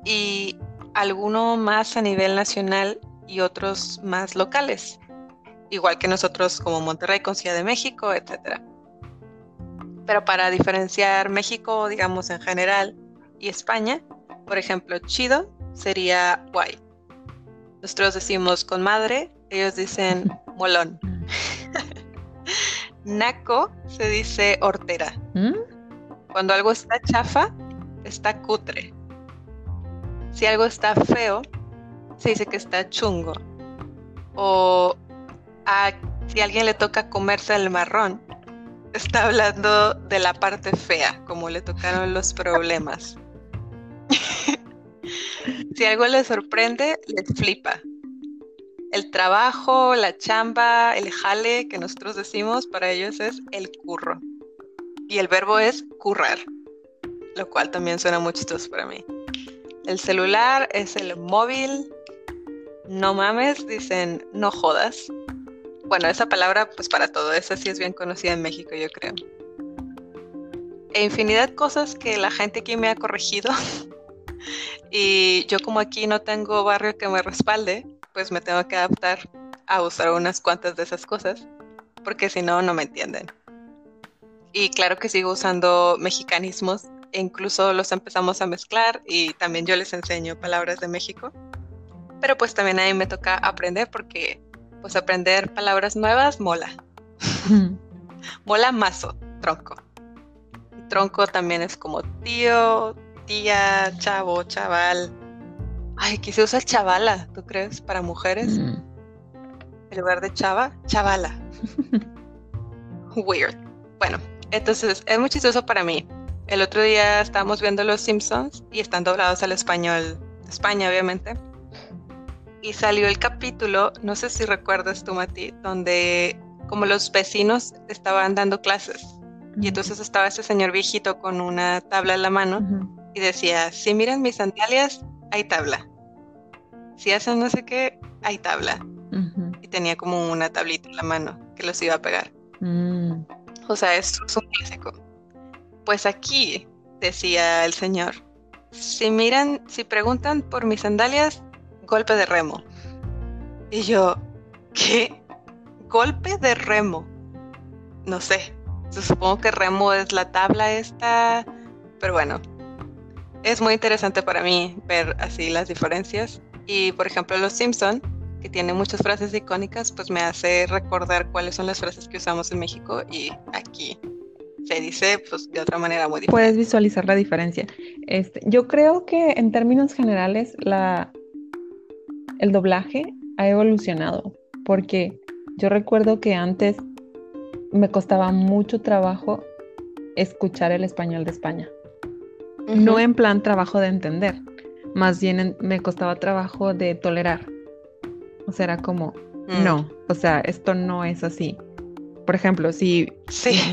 y alguno más a nivel nacional y otros más locales igual que nosotros como Monterrey con Ciudad de México, etc. Pero para diferenciar México, digamos en general, y España, por ejemplo, chido sería guay. Nosotros decimos con madre, ellos dicen molón. *laughs* Naco se dice hortera. ¿Mm? Cuando algo está chafa, está cutre. Si algo está feo, se dice que está chungo. O a si a alguien le toca comerse el marrón, está hablando de la parte fea, como le tocaron los problemas. *laughs* si algo le sorprende, le flipa. El trabajo, la chamba, el jale que nosotros decimos para ellos es el curro. Y el verbo es currar. lo cual también suena muy chistoso para mí. El celular es el móvil. No mames, dicen no jodas. Bueno, esa palabra, pues para todo, esa sí es bien conocida en México, yo creo. E infinidad de cosas que la gente aquí me ha corregido. *laughs* y yo como aquí no tengo barrio que me respalde, pues me tengo que adaptar a usar unas cuantas de esas cosas, porque si no, no me entienden. Y claro que sigo usando mexicanismos, e incluso los empezamos a mezclar y también yo les enseño palabras de México. Pero pues también a mí me toca aprender porque pues aprender palabras nuevas mola. *laughs* mola mazo, tronco. tronco también es como tío, tía, chavo, chaval. Ay, aquí se usa chavala, ¿tú crees? Para mujeres. Mm. En lugar de chava, chavala. Weird. Bueno, entonces es muy chistoso para mí. El otro día estábamos viendo Los Simpsons y están doblados al español de España, obviamente. Y salió el capítulo, no sé si recuerdas tú, Mati, donde como los vecinos estaban dando clases. Y entonces estaba ese señor viejito con una tabla en la mano y decía, si miran mis sandalias, hay tabla. Si hacen no sé qué, hay tabla. Y tenía como una tablita en la mano que los iba a pegar. Mm. O sea, es, un clásico. Pues aquí, decía el señor, si miran, si preguntan por mis sandalias, golpe de remo. Y yo, ¿qué? Golpe de remo. No sé. Supongo que remo es la tabla esta, pero bueno, es muy interesante para mí ver así las diferencias. Y por ejemplo, Los Simpson, que tiene muchas frases icónicas, pues me hace recordar cuáles son las frases que usamos en México y aquí se dice pues de otra manera muy diferente. Puedes visualizar la diferencia. Este, yo creo que en términos generales la, el doblaje ha evolucionado porque yo recuerdo que antes me costaba mucho trabajo escuchar el español de España. No en plan trabajo de entender, más bien me costaba trabajo de tolerar. O sea, era como, mm. no, o sea, esto no es así. Por ejemplo, si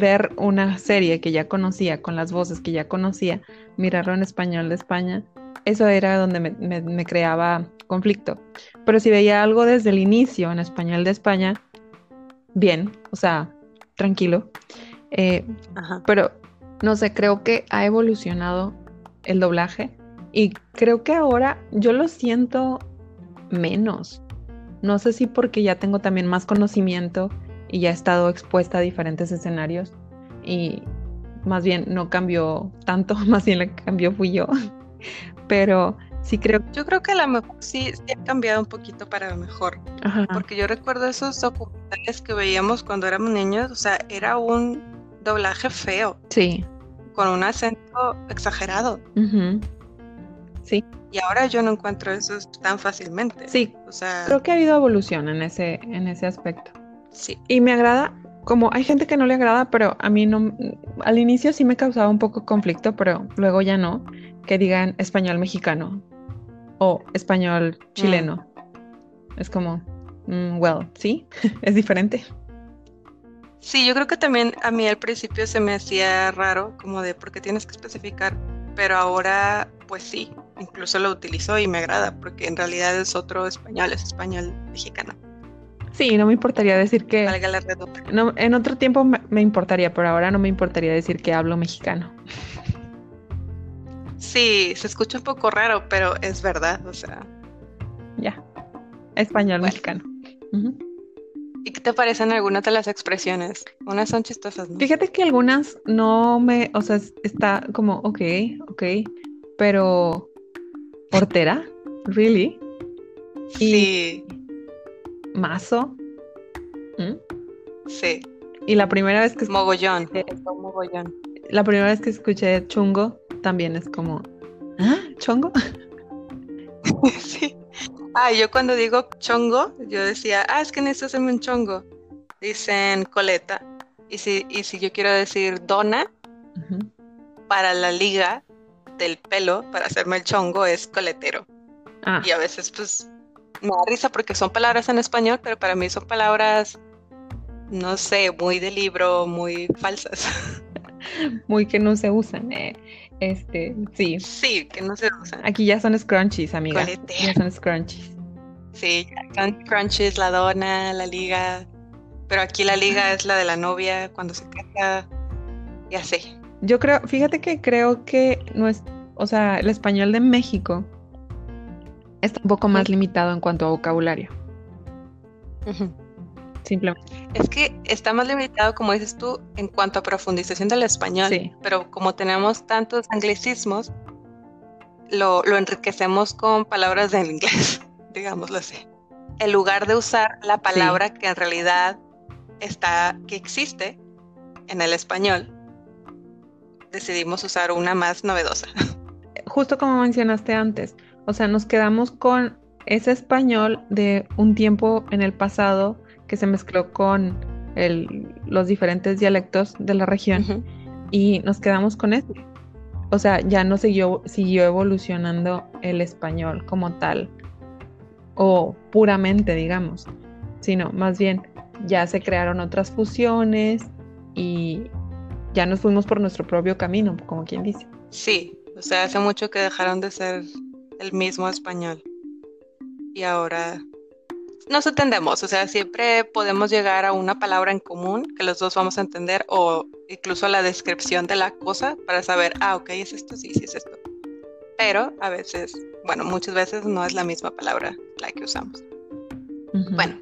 ver una serie que ya conocía, con las voces que ya conocía, mirarlo en español de España, eso era donde me, creaba conflicto. Pero si veía algo desde el inicio en español de España, bien, o sea, tranquilo. Eh, pero no sé, creo que ha evolucionado el doblaje y creo que ahora yo lo siento menos. No sé si porque ya tengo también más conocimiento y ya he estado expuesta a diferentes escenarios y más bien no cambió tanto, *laughs* más bien la que cambió fui yo. Pero sí creo. Yo creo que a lo mejor sí, ha cambiado un poquito para lo mejor. Porque yo recuerdo esos documentales que veíamos cuando éramos niños, o sea, era un doblaje feo. Sí con un acento exagerado. Sí. Y ahora yo no encuentro eso tan fácilmente. Sí. O sea, creo que ha habido evolución en ese, en ese aspecto. Sí. Y me agrada, como hay gente que no le agrada, pero a mí no, al inicio sí me causaba un poco conflicto, pero luego ya no, que digan español mexicano o español chileno. Mm. Es como, mm, well, sí, *laughs* es diferente. Sí, yo creo que también a mí al principio se me hacía raro, como de por qué tienes que especificar, pero ahora pues sí, incluso lo utilizo y me agrada, porque en realidad es otro español, es español mexicano. Sí, no me importaría decir que... Valga la no, en otro tiempo me, me, importaría, pero ahora no me importaría decir que hablo mexicano. *laughs* Sí, se escucha un poco raro, pero es verdad, o sea... Ya, español mexicano. ¿Y qué te parecen algunas de las expresiones? Unas son chistosas, ¿no? Fíjate que algunas no me, o sea, está como, ok, ok, pero portera, really? Sí. Mazo. ¿Mm? Sí. Y la primera vez que mogollón, mogollón. La primera vez que escuché chungo también es como, ¿ah? ¿Chongo? *laughs* sí. Ah, yo cuando digo chongo, yo decía, ah, es que necesito hacerme un chongo. Dicen coleta. Y si, y si yo quiero decir dona, para la liga del pelo, para hacerme el chongo, es coletero. Ah. Y a veces, pues, me da risa porque son palabras en español, pero para mí son palabras, no sé, muy de libro, muy falsas. *laughs* muy que no se usan. Eh. Este, sí. Sí, que no se usan. Aquí ya son scrunchies, amiga. Ya son scrunchies. Sí, son crunchies, la dona, la liga. Pero aquí la liga es la de la novia cuando se casa y así. Yo creo, fíjate que creo que no es, o sea, el español de México está un poco más limitado en cuanto a vocabulario. Simplemente. Es que está más limitado, como dices tú, en cuanto a profundización del español. Sí. Pero como tenemos tantos anglicismos, lo, lo enriquecemos con palabras del inglés. *laughs* digámoslo así. En lugar de usar la palabra que en realidad está, que existe en el español, decidimos usar una más novedosa. *laughs* Justo como mencionaste antes, o sea, nos quedamos con ese español de un tiempo en el pasado que se mezcló con los diferentes dialectos de la región y nos quedamos con eso. O sea, ya no siguió, siguió evolucionando el español como tal o puramente, digamos, sino más bien ya se crearon otras fusiones y ya nos fuimos por nuestro propio camino, como quien dice. Sí, o sea, hace mucho que dejaron de ser el mismo español y ahora nos entendemos, o sea, siempre podemos llegar a una palabra en común que los dos vamos a entender o incluso la descripción de la cosa para saber, ah, ok, es esto, sí, sí es esto. Pero a veces bueno, muchas veces no es la misma palabra la que usamos. Bueno,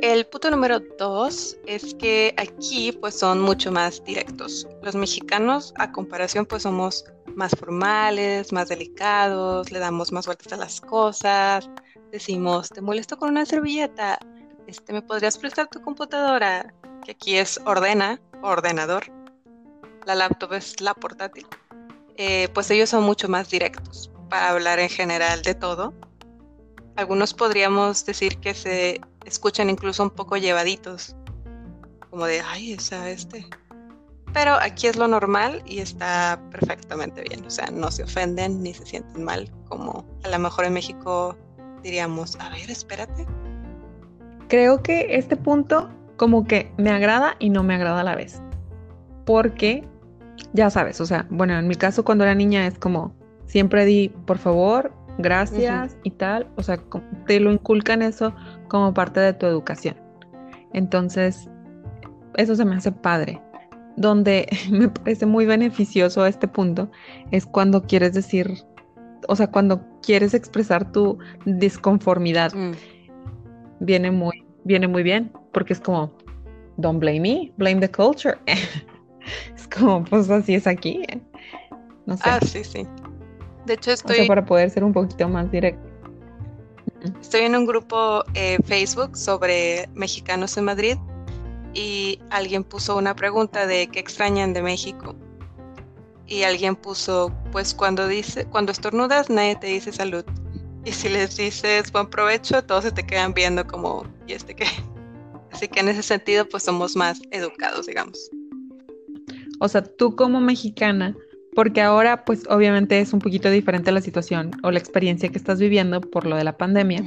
el punto número dos es que aquí pues son mucho más directos. Los mexicanos a comparación pues somos más formales, más delicados, le damos más vueltas a las cosas, decimos, te molesto con una servilleta, este, ¿me podrías prestar tu computadora? Que aquí es ordena, ordenador. La laptop es la portátil. Eh, pues ellos son mucho más directos para hablar en general de todo. Algunos podríamos decir que se escuchan incluso un poco llevaditos, como de, ay, esa este. Pero aquí es lo normal y está perfectamente bien, o sea, no se ofenden ni se sienten mal, como a lo mejor en México diríamos, a ver, espérate. Creo que este punto como que me agrada y no me agrada a la vez. Porque, ya sabes, o sea, bueno, en mi caso cuando era niña es como, siempre di, por favor, gracias y tal. O sea, te lo inculcan eso como parte de tu educación. Entonces, eso se me hace padre. Donde *laughs* me parece muy beneficioso este punto es cuando quieres decir, o sea, cuando quieres expresar tu disconformidad. Mm. Viene muy, viene muy bien, porque es como, don't blame me, blame the culture. *laughs* es como, pues así es aquí. No sé. Ah, sí, sí. De hecho, estoy. para poder ser un poquito más directo. Estoy en un grupo eh, Facebook sobre mexicanos en Madrid y alguien puso una pregunta de qué extrañan de México. Y alguien puso, pues cuando dice, cuando estornudas nadie te dice salud. Y si les dices buen provecho, todos se te quedan viendo como, ¿y este qué? *laughs* Así que en ese sentido, pues somos más educados, digamos. O sea, tú como mexicana, porque ahora pues obviamente es un poquito diferente la situación o la experiencia que estás viviendo por lo de la pandemia.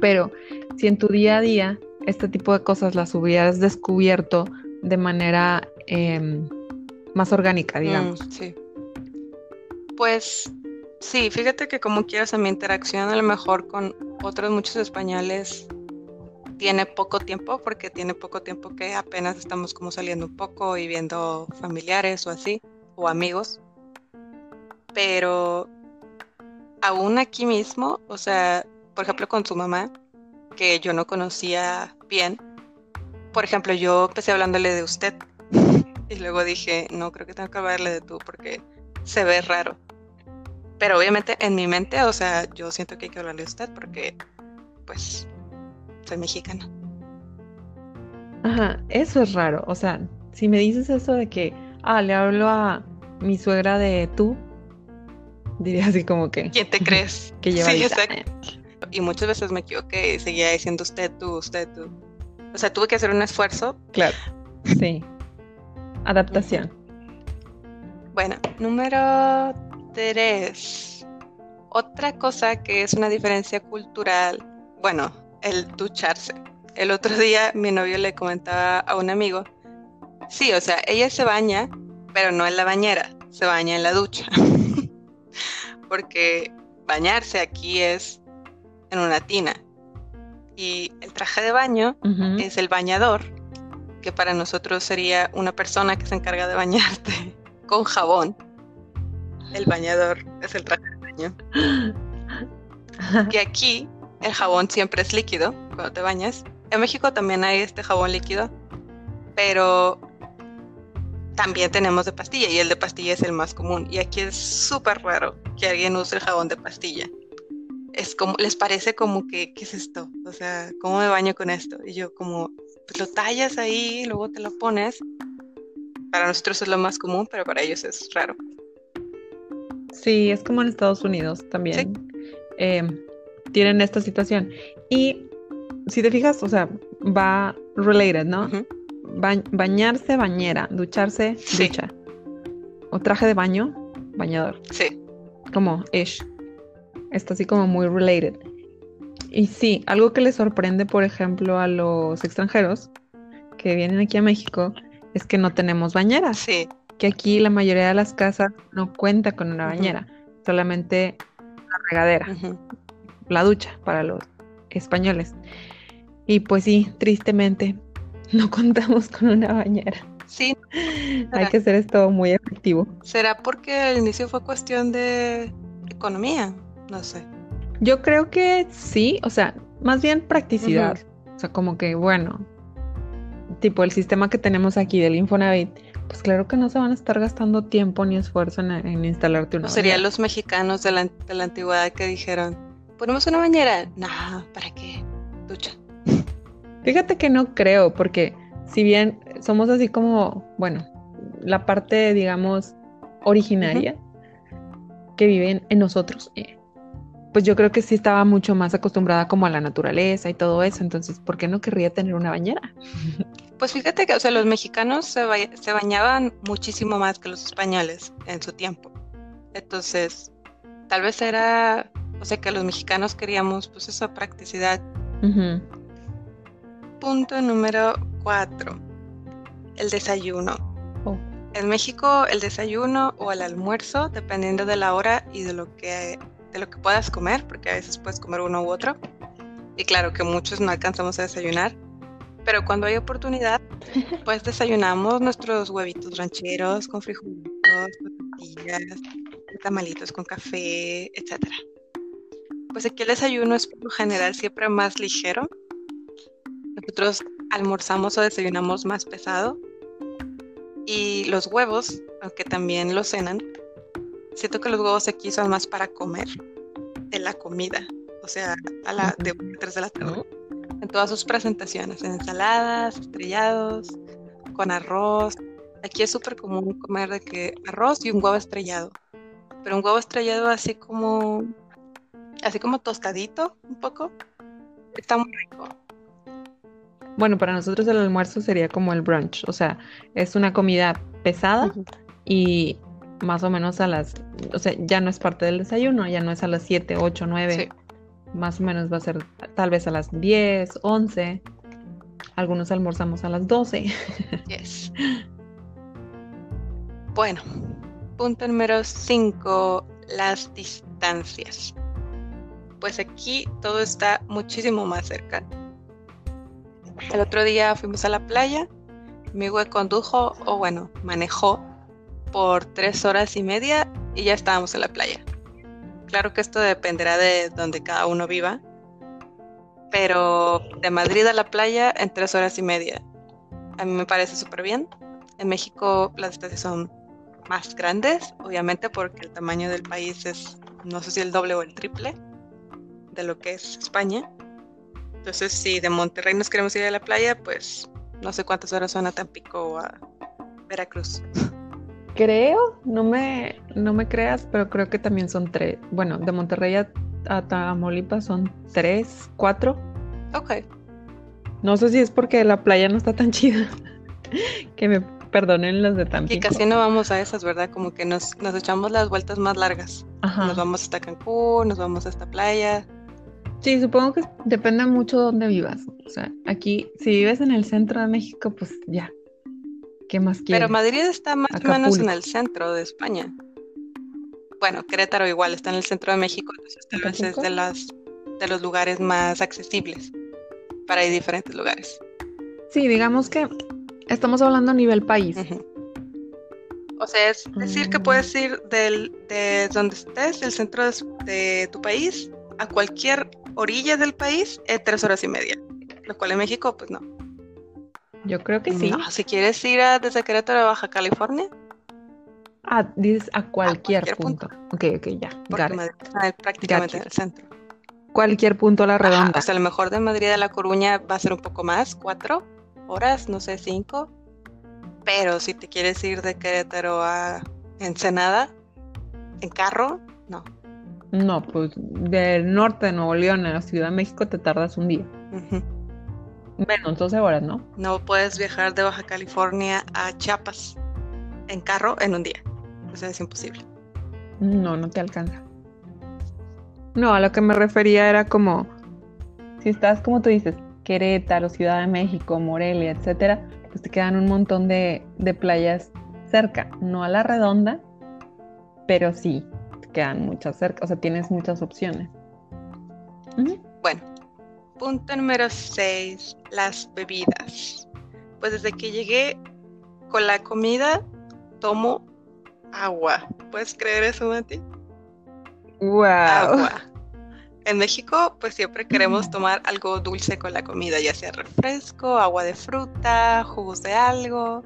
Pero si en tu día a día este tipo de cosas las hubieras descubierto de manera em, más orgánica, mm, digamos. sí. Pues sí, fíjate que como quieras a mi interacción a lo mejor con otros muchos españoles tiene poco tiempo porque tiene poco tiempo que apenas estamos como saliendo un poco y viendo familiares o así o amigos, pero aún aquí mismo, o sea, por ejemplo con su mamá, que yo no conocía bien, por ejemplo, yo empecé hablándole de usted y luego dije, no, creo que tengo que hablarle de tú porque se ve raro. Pero obviamente en mi mente, o sea, yo siento que hay que hablarle de usted porque, pues, soy mexicana. Ajá, eso es raro. O sea, si me dices eso de que ah, le hablo a mi suegra de tú, diría así como que... ¿Quién te crees? *laughs* que lleva sí, Y muchas veces me equivoqué y seguía diciendo usted, tú, usted, tú. O sea, tuve que hacer un esfuerzo. Claro, sí. Adaptación. Bueno, número tres. Otra cosa que es una diferencia cultural, bueno, el ducharse. El otro día mi novio le comentaba a un amigo Sí, o sea, ella se baña, pero no en la bañera, se baña en la ducha. *laughs* Porque bañarse aquí es en una tina. Y el traje de baño es el bañador, que para nosotros sería una persona que se encarga de bañarte *laughs* con jabón. El bañador es el traje de baño. Y aquí el jabón siempre es líquido cuando te bañas. En México también hay este jabón líquido, pero también tenemos de pastilla y el de pastilla es el más común. Y aquí es súper raro que alguien use el jabón de pastilla. Es como, les parece como que, ¿qué es esto? O sea, ¿cómo me baño con esto? Y yo como, pues lo tallas ahí, luego te lo pones. Para nosotros es lo más común, pero para ellos es raro. Sí, es como en Estados Unidos también. Em, tienen esta situación. Y si te fijas, o sea, va related, ¿no? bañarse, bañera, ducharse, ducha. O traje de baño, bañador. Sí. Como ish. Está así como muy related. Y sí, algo que le sorprende, por ejemplo, a los extranjeros que vienen aquí a México es que no tenemos bañeras. Sí. Que aquí la mayoría de las casas no cuenta con una bañera, solamente la regadera, la ducha para los españoles. Y pues sí, tristemente, *laughs* no contamos con una bañera. Sí. *laughs* Hay que hacer esto muy efectivo. ¿Será porque al inicio fue cuestión de economía? No sé. Yo creo que sí, o sea, más bien practicidad. O sea, como que, bueno, tipo el sistema que tenemos aquí del Infonavit, pues claro que no se van a estar gastando tiempo ni esfuerzo en, instalarte una. ¿O serían los mexicanos de la, de la antigüedad que dijeron, ponemos una bañera? No, ¿para qué? Ducha. Fíjate que no creo, porque si bien somos así como, bueno, la parte, digamos, originaria que viven en nosotros, eh, pues yo creo que sí estaba mucho más acostumbrada como a la naturaleza y todo eso, entonces, ¿por qué no querría tener una bañera? *laughs* Pues fíjate que, o sea, los mexicanos se, se bañaban muchísimo más que los españoles en su tiempo. Entonces, tal vez era, o sea, que los mexicanos queríamos pues esa practicidad punto número cuatro, el desayuno. Oh. En México el desayuno o el almuerzo, dependiendo de la hora y de lo que de lo que puedas comer, porque a veces puedes comer uno u otro. Y claro que muchos no alcanzamos a desayunar, pero cuando hay oportunidad, *laughs* pues desayunamos nuestros huevitos rancheros con frijolitos, tortillas, tamalitos con café, etc. Pues aquí el desayuno es por lo general siempre más ligero, nosotros almorzamos o desayunamos más pesado. Y los huevos, aunque también los cenan, siento que los huevos aquí son más para comer de la comida, o sea, a la de 3 de la tarde. En todas sus presentaciones, en ensaladas, estrellados, con arroz. Aquí es súper común comer de que arroz y un huevo estrellado. Pero un huevo estrellado así como así como tostadito un poco. Está muy rico. Bueno, para nosotros el almuerzo sería como el brunch, o sea, es una comida pesada y más o menos a las, o sea, ya no es parte del desayuno, ya no es a las 7, 8, 9, más o menos va a ser tal vez a las 10, 11, algunos almorzamos a las 12. Yes. Bueno, punto número 5, las distancias. Pues aquí todo está muchísimo más cerca el otro día fuimos a la playa, mi güey condujo, o bueno, manejó por tres horas y media y ya estábamos en la playa. Claro que esto dependerá de donde cada uno viva, pero de Madrid a la playa en tres horas y media. A mí me parece súper bien. En México las distancias son más grandes, obviamente porque el tamaño del país es, no sé si el doble o el triple de lo que es España. Entonces, si de Monterrey nos queremos ir a la playa, pues no sé cuántas horas son a Tampico o a Veracruz. *laughs* Creo, no me, no me creas, pero creo que también son tres. Bueno, de Monterrey a, Tamaulipas son tres, cuatro. Ok. No sé si es porque la playa no está tan chida. *laughs* que me perdonen los de Tampico. Y casi no vamos a esas, ¿verdad? Como que nos, nos echamos las vueltas más largas. Nos vamos hasta Cancún, nos vamos a esta playa. Sí, supongo que depende mucho de dónde vivas. O sea, aquí, si vives en el centro de México, pues ya. ¿Qué más quieres? Pero Madrid está más o menos en el centro de España. Bueno, Querétaro igual está en el centro de México, entonces tal vez es de, las, de los lugares más accesibles para ir diferentes lugares. Sí, digamos que estamos hablando a nivel país. O sea, es decir que puedes mm. ir del, de donde estés, del centro de, tu país, a cualquier orilla del país en tres horas y media. Lo cual en México, pues no. Yo creo que sí. si quieres ir a, desde Querétaro a Baja California. Ah, dices a cualquier, punto. Ok, ok, ya. Porque Madrid está prácticamente en el centro. Cualquier punto a la redonda. hasta lo mejor de Madrid a La Coruña va a ser un poco más, cuatro horas, no sé, cinco. Pero si te quieres ir de Querétaro a Ensenada, en carro, no. No, pues del norte de Nuevo León a la Ciudad de México te tardas un día. Menos 12 horas, ¿no? No puedes viajar de Baja California a Chiapas en carro en un día. O sea, es imposible. No, no te alcanza. No, a lo que me refería era como, si estás, como tú dices, Querétaro, Ciudad de México, Morelia, etcétera, pues te quedan un montón de, playas cerca, no a la redonda, pero sí, te quedan muchas cerca, o sea, tienes muchas opciones. Punto número 6, las bebidas. Pues desde que llegué con la comida, tomo agua. ¿Puedes creer eso, Mati? Wow. Agua. En México, pues siempre queremos tomar algo dulce con la comida, ya sea refresco, agua de fruta, jugos de algo.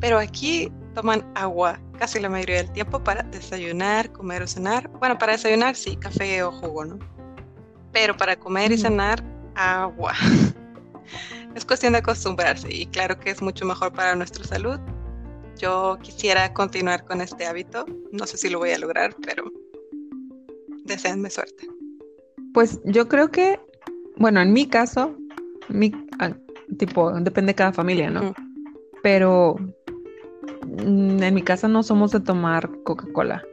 Pero aquí toman agua casi la mayoría del tiempo para desayunar, comer o cenar. Bueno, para desayunar sí, café o jugo, ¿no? Pero para comer y cenar, agua. *laughs* es cuestión de acostumbrarse y claro que es mucho mejor para nuestra salud. Yo quisiera continuar con este hábito. No sé si lo voy a lograr, pero deseenme suerte. Pues yo creo que, bueno, en mi caso, mi, ah, tipo, depende de cada familia, ¿no? Pero mm, en mi casa no somos de tomar Coca-Cola.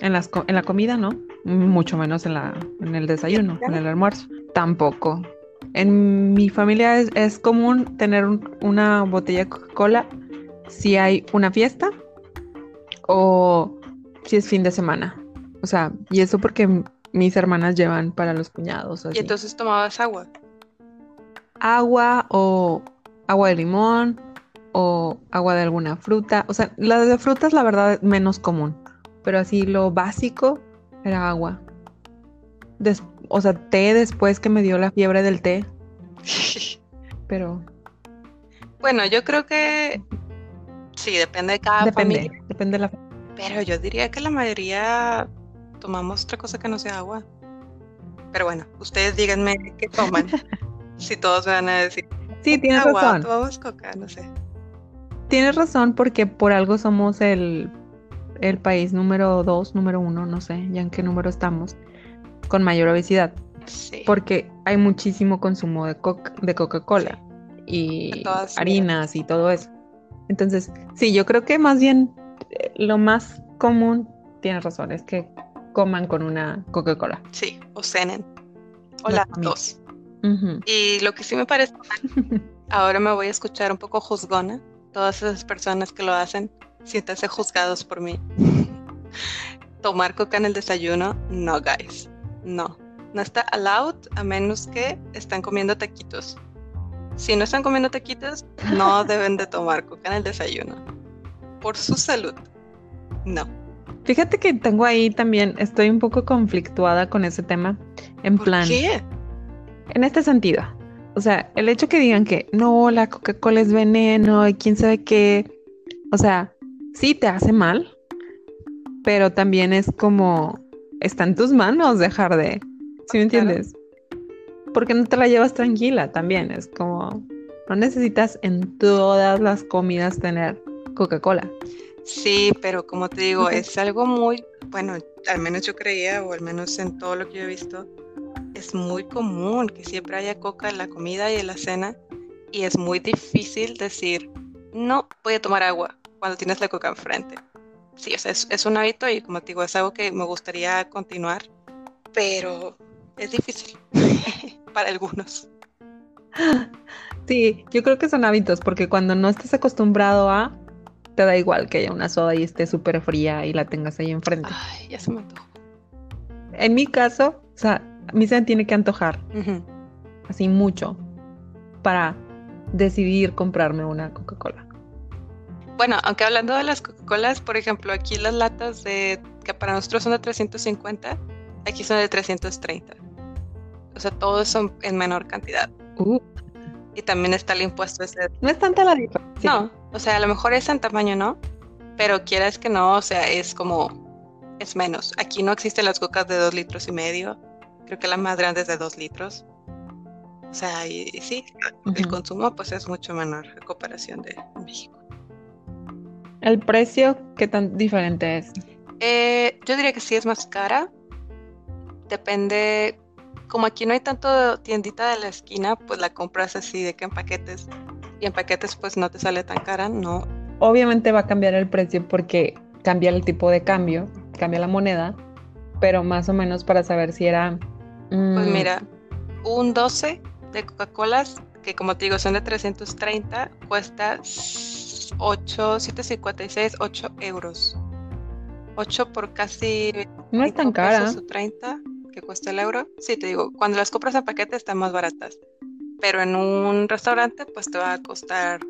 En, las, en la comida, ¿no? Mucho menos en, la, en el desayuno, en el almuerzo. Tampoco. En mi familia es, común tener una botella de Coca-Cola si hay una fiesta o si es fin de semana. O sea, y eso porque mis hermanas llevan para los cuñados. ¿Y entonces tomabas agua? Agua o agua de limón o agua de alguna fruta. O sea, la de frutas la verdad es menos común. Pero así lo básico era agua. o sea, té después que me dio la fiebre del té. pero... Bueno, yo creo que sí, depende de cada depende, familia. Depende de la Pero yo diría que la mayoría tomamos otra cosa que no sea agua. Pero bueno, ustedes díganme qué toman. si todos van a decir. Sí, tienes razón. Tomamos coca, no sé. Tienes razón porque por algo somos el, el país número dos, número uno, no sé ya en qué número estamos, con mayor obesidad. Sí. Porque hay muchísimo consumo de, coca, de Coca-Cola y harinas y todo eso. Entonces, sí, yo creo que más bien eh, lo más común, tienes razón, es que coman con una Coca-Cola. Sí, o cenen. O las dos. Y lo que sí me parece *laughs* ahora me voy a escuchar un poco juzgona. Todas esas personas que lo hacen, siéntanse juzgados por mí. Tomar coca en el desayuno, no, guys. No. No está allowed a menos que están comiendo taquitos. Si no están comiendo taquitos, no *laughs* deben de tomar coca en el desayuno. Por su salud. No. Fíjate que tengo ahí también, estoy un poco conflictuada con ese tema. En plan. ¿Qué? En este sentido. O sea, el hecho que digan que no, la Coca-Cola es veneno y quién sabe qué. O sea, sí te hace mal, pero también es como. Está en tus manos dejar de. ¿Sí me entiendes? Porque no te la llevas tranquila también. Es como. No necesitas en todas las comidas tener Coca-Cola. Sí, pero como te digo, es algo muy, bueno, al menos yo creía, o al menos en todo lo que yo he visto, es muy común que siempre haya coca en la comida y en la cena, y es muy difícil decir, no voy a tomar agua cuando tienes la coca enfrente. Sí, o sea, es, es un hábito y como te digo, es algo que me gustaría continuar, pero es difícil *laughs* para algunos. Sí, yo creo que son hábitos, porque cuando no estás acostumbrado a, te da igual que haya una soda y esté súper fría y la tengas ahí enfrente. Ay, ya se me antojó. En mi caso, o sea, a mí se me tiene que antojar, así mucho, para decidir comprarme una Coca-Cola. Bueno, aunque hablando de las Coca-Colas, por ejemplo, aquí las latas de que para nosotros son de 350, aquí son de 330. O sea, todos son en menor cantidad. Uh. Y también está el impuesto ese. No es tanta la diferencia. No, o sea, a lo mejor es en tamaño, ¿no? Pero quieras que no, o sea, es como, es menos. Aquí no existen las cocas de dos litros y medio. Creo que la más grande es de dos litros. O sea, y, sí, el consumo pues es mucho menor en comparación de México. ¿El precio qué tan diferente es? Eh, yo diría que sí es más cara. Depende, como aquí no hay tanto tiendita de la esquina, pues la compras así de que en paquetes. Y en paquetes pues no te sale tan cara, ¿no? Obviamente va a cambiar el precio porque cambia el tipo de cambio, cambia la moneda, pero más o menos para saber si era... Pues mm, mira, un 12 de Coca-Colas, que como te digo son de 330, cuesta 8, 756, 8 euros. 8 por casi no es tan cara. 30 que cuesta el euro. Sí, te digo, cuando las compras en paquete están más baratas. Pero en un restaurante, pues te va a costar,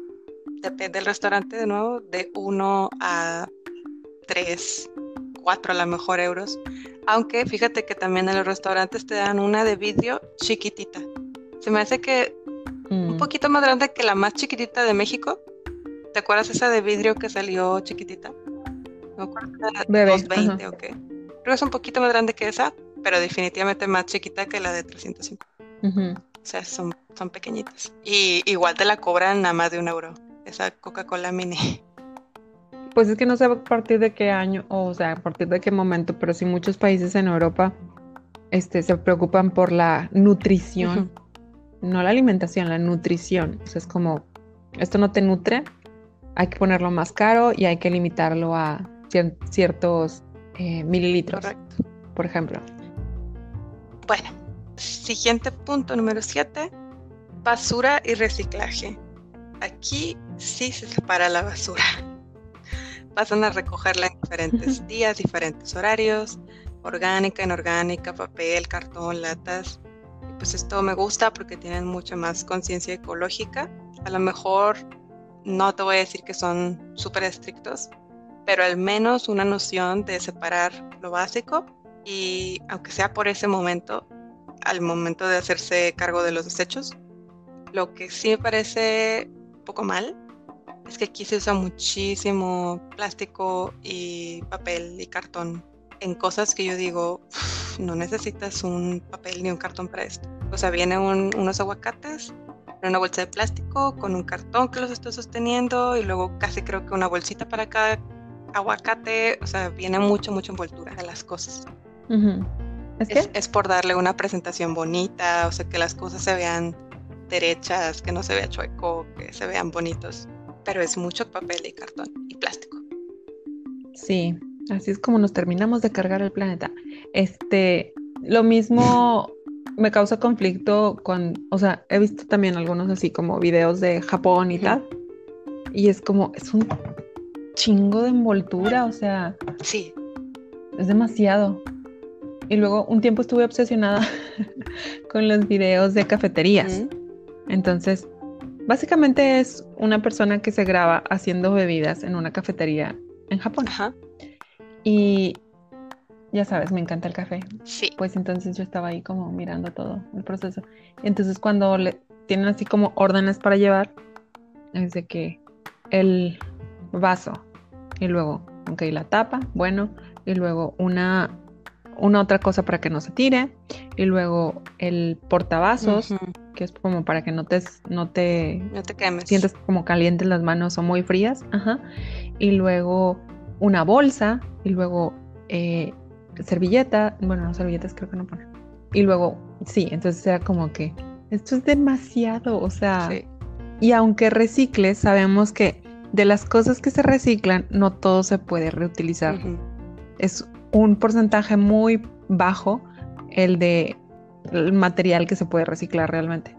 depende del restaurante de nuevo, de 1 a 3, 4 a lo mejor euros. Aunque fíjate que también en los restaurantes te dan una de vidrio chiquitita. Se me hace que un mm. poquito más grande que la más chiquitita de México, ¿Te acuerdas esa de vidrio que salió chiquitita? No acuerdo, 220 o qué. Creo que es un poquito más grande que esa, pero definitivamente más chiquita que la de 305. O sea, son, son pequeñitas. Y igual te la cobran a más de un euro, esa Coca-Cola mini. *laughs* Pues es que no sé a partir de qué año, o sea, a partir de qué momento, pero sí muchos países en Europa este, se preocupan por la nutrición, no la alimentación, la nutrición. O sea, es como, esto no te nutre, hay que ponerlo más caro y hay que limitarlo a ciertos eh, mililitros, por ejemplo. Bueno, siguiente punto número 7, basura y reciclaje. Aquí sí se separa la basura. Pasan a recogerla en diferentes días, diferentes horarios, orgánica, inorgánica, papel, cartón, latas. pues esto me gusta porque tienen mucha más conciencia ecológica. A lo mejor no te voy a decir que son súper estrictos, pero al menos una noción de separar lo básico y aunque sea por ese momento, al momento de hacerse cargo de los desechos, lo que sí me parece un poco mal es que aquí se usa muchísimo plástico y papel y cartón en cosas que yo digo, no necesitas un papel ni un cartón para esto. O sea, vienen unos aguacates en una bolsa de plástico con un cartón que los estoy sosteniendo y luego casi creo que una bolsita para cada aguacate, o sea, viene mucho, mucha envoltura de las cosas. ¿Es, ¿Es, por darle una presentación bonita, o sea, que las cosas se vean derechas, que no se vea chueco, que se vean bonitos, pero es mucho papel y cartón y plástico. Sí, así es como nos terminamos de cargar el planeta. Este, lo mismo me causa conflicto con, o sea, he visto también algunos así como videos de Japón y tal. Y es como, es un chingo de envoltura, o sea. Sí. Es demasiado. Y luego un tiempo estuve obsesionada *laughs* con los videos de cafeterías. Entonces, básicamente es una persona que se graba haciendo bebidas en una cafetería en Japón. Ajá. Y ya sabes, me encanta el café. Sí. Pues entonces yo estaba ahí como mirando todo el proceso. Entonces cuando le tienen así como órdenes para llevar, es de que el vaso y luego, ok, la tapa, bueno, y luego una, una otra cosa para que no se tire, y luego el portavasos, que es como para que no te, no te, no te quemes. sientas como calientes las manos o muy frías, ajá, y luego una bolsa, y luego eh, servilleta, bueno, no servilletas creo que no ponen. Y luego, sí, entonces era como que esto es demasiado, o sea, y aunque recicle, sabemos que de las cosas que se reciclan, no todo se puede reutilizar. Es un porcentaje muy bajo el de el material que se puede reciclar realmente.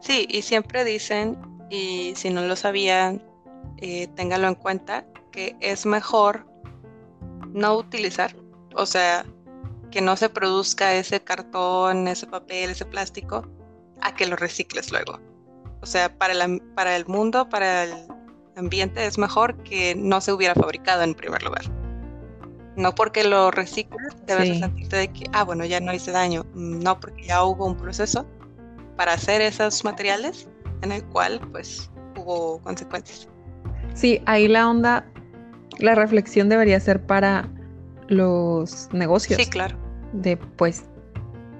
Sí, y siempre dicen, y si no lo sabían, eh, ténganlo en cuenta, que es mejor no utilizar, o sea, que no se produzca ese cartón, ese papel, ese plástico, a que lo recicles luego. O sea, para, para el mundo, para el ambiente, es mejor que no se hubiera fabricado en primer lugar. No porque lo recicles, debes sentirte de que, ah, bueno, ya no hice daño. No, porque ya hubo un proceso para hacer esos materiales en el cual, pues, hubo consecuencias. Sí, ahí la onda, la reflexión debería ser para los negocios. Sí, claro. De, pues,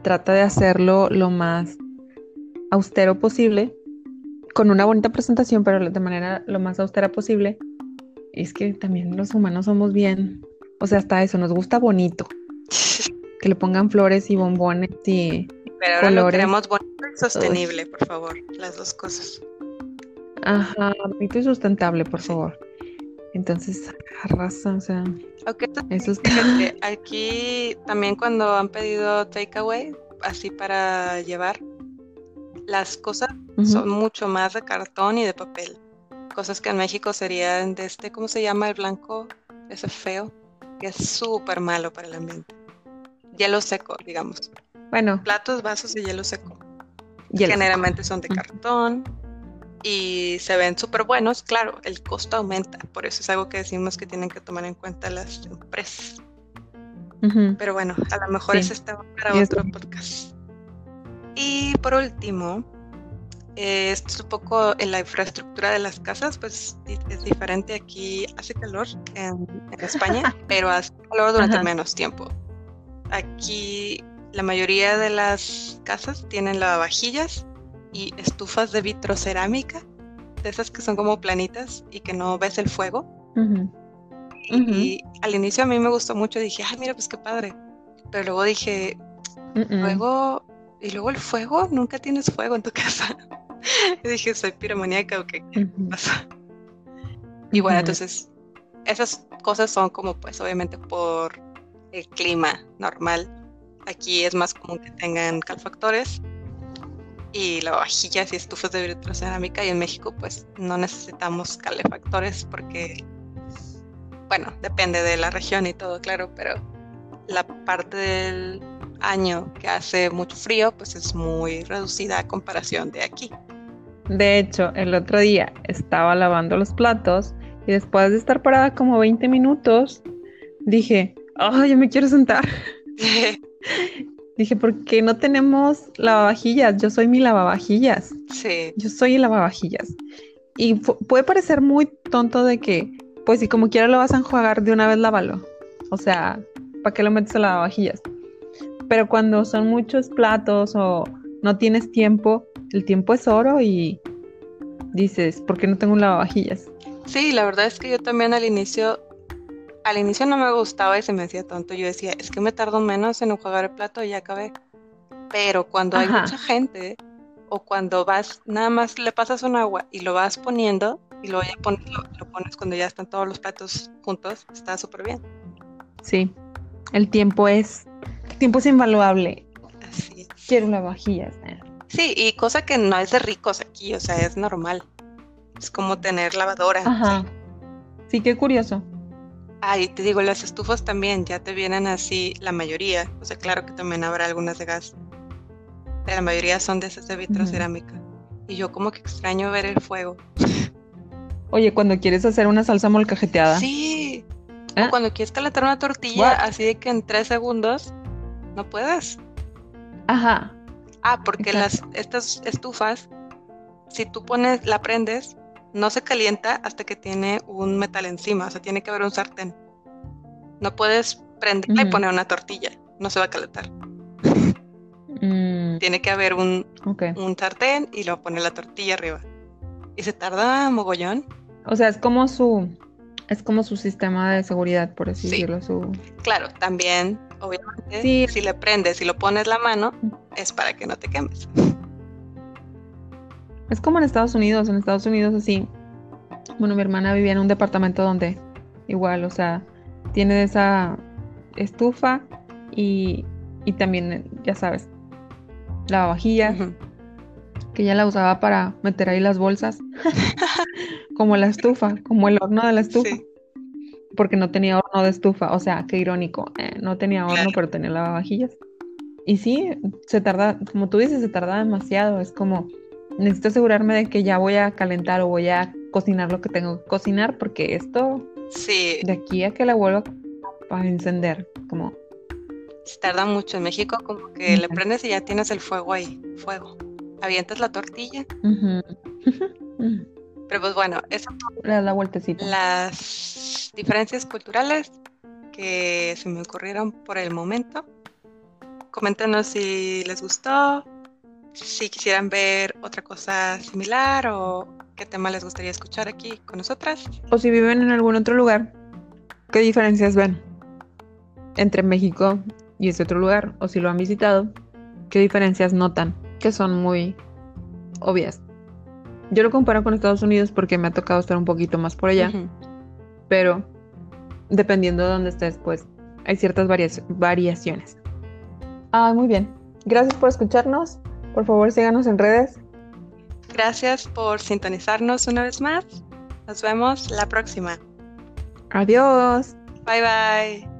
trata de hacerlo lo más austero posible, con una bonita presentación, pero de manera lo más austera posible. Es que también los humanos somos bien o sea, hasta eso, nos gusta bonito. *laughs* que le pongan flores y bombones y Pero ahora lo queremos bonito y sostenible, por favor. Las dos cosas. Ajá, bonito y sustentable, por favor. Entonces, arrasa, o sea. Okay, eso aquí también cuando han pedido takeaway, así para llevar, las cosas son mucho más de cartón y de papel. Cosas que en México serían de este, ¿cómo se llama el blanco? Ese feo que es súper malo para el ambiente. Hielo seco, digamos. Bueno. Platos, vasos de hielo seco. Generalmente son de cartón y se ven súper buenos. Claro, el costo aumenta. Por eso es algo que decimos que tienen que tomar en cuenta las empresas. Pero bueno, a lo mejor eso está para otro podcast. Y por último, eh, esto es un poco en la infraestructura de las casas, pues es diferente. Aquí hace calor en, España, *laughs* pero hace calor durante menos tiempo. Aquí la mayoría de las casas tienen lavavajillas y estufas de vitrocerámica, de esas que son como planitas y que no ves el fuego. y, al inicio a mí me gustó mucho, dije, ay, mira, pues qué padre. Pero luego dije, luego, y luego el fuego, nunca tienes fuego en tu *laughs* casa. y dije, soy piromaníaca o qué pasa. Y bueno, entonces, esas cosas son como, pues, obviamente por el clima normal. Aquí es más común que tengan calfactores y lavavajillas y estufas de vitrocerámica y en México pues no necesitamos calefactores porque, bueno, depende de la región y todo, claro, pero la parte del año que hace mucho frío pues es muy reducida a comparación de aquí. De hecho, el otro día estaba lavando los platos y después de estar parada como 20 minutos, dije, oh, yo me quiero sentar. *laughs* *laughs* dije, ¿por qué no tenemos lavavajillas? Yo soy mi lavavajillas. Sí. Yo soy el lavavajillas. Y puede parecer muy tonto de que, pues si como quiera lo vas a enjuagar, de una vez lávalo. O sea, ¿para qué lo metes a lavavajillas? Pero cuando son muchos platos o no tienes tiempo, el tiempo es oro y dices, ¿por qué no tengo un lavavajillas? Sí, la verdad es que yo también al inicio, al inicio no me gustaba y se me hacía tonto. Yo decía, es que me tardo menos en enjuagar el plato y ya acabé. Pero cuando hay mucha gente o cuando vas, nada más le pasas un agua y lo vas poniendo y luego ya pones, lo, pones cuando ya están todos los platos juntos, está súper bien. Sí, el tiempo es, el tiempo es invaluable. Así Quiero un lavavajillas. Eh. Sí, y cosa que no es de ricos aquí, o sea, es normal. Es como tener lavadora. Ajá. Sí, qué curioso. Ah, y te digo, las estufas también ya te vienen así, la mayoría. O sea, claro que también habrá algunas de gas. Pero la mayoría son de esas de vitrocerámica. Y yo como que extraño ver el fuego. Oye, cuando quieres hacer una salsa molcajeteada. Sí. O ¿Eh? cuando quieres calentar una tortilla, así de que en tres segundos no puedes. Ajá. Ah, porque las, estas estufas, si tú pones, la prendes, no se calienta hasta que tiene un metal encima, o sea, tiene que haber un sartén. No puedes prenderla y poner una tortilla, no se va a calentar. Mm. Tiene que haber un, un sartén y luego poner la tortilla arriba. Y se tarda mogollón. O sea, es como su, es como su sistema de seguridad, por así decirlo. Su... Claro, también obviamente, si le prendes y lo pones la mano, es para que no te quemes. Es como en Estados Unidos, en Estados Unidos así. Bueno, mi hermana vivía en un departamento donde igual, o sea, tiene esa estufa y, y también, ya sabes, lavavajillas. que ella la usaba para meter ahí las bolsas, *laughs* como la estufa, como el horno de la estufa. Porque no tenía horno de estufa, o sea, qué irónico, eh, no tenía horno, pero tenía lavavajillas. Y sí, se tarda, como tú dices, se tarda demasiado, es como, necesito asegurarme de que ya voy a calentar o voy a cocinar lo que tengo que cocinar, porque esto, sí. de aquí a que la vuelva a encender, como... Se tarda mucho en México, como que le prendes y ya tienes el fuego ahí, fuego avientas la tortilla. *laughs* Pero pues bueno, eso Le la vueltecita. Las diferencias culturales que se me ocurrieron por el momento. Coméntanos si les gustó, si quisieran ver otra cosa similar o qué tema les gustaría escuchar aquí con nosotras. O si viven en algún otro lugar, ¿qué diferencias ven entre México y ese otro lugar? O si lo han visitado, ¿qué diferencias notan? que son muy obvias. Yo lo comparo con Estados Unidos porque me ha tocado estar un poquito más por allá, pero dependiendo de dónde estés, pues hay ciertas variaciones. Ah, muy bien. Gracias por escucharnos. Por favor, síganos en redes. Gracias por sintonizarnos una vez más. Nos vemos la próxima. Adiós. Bye bye.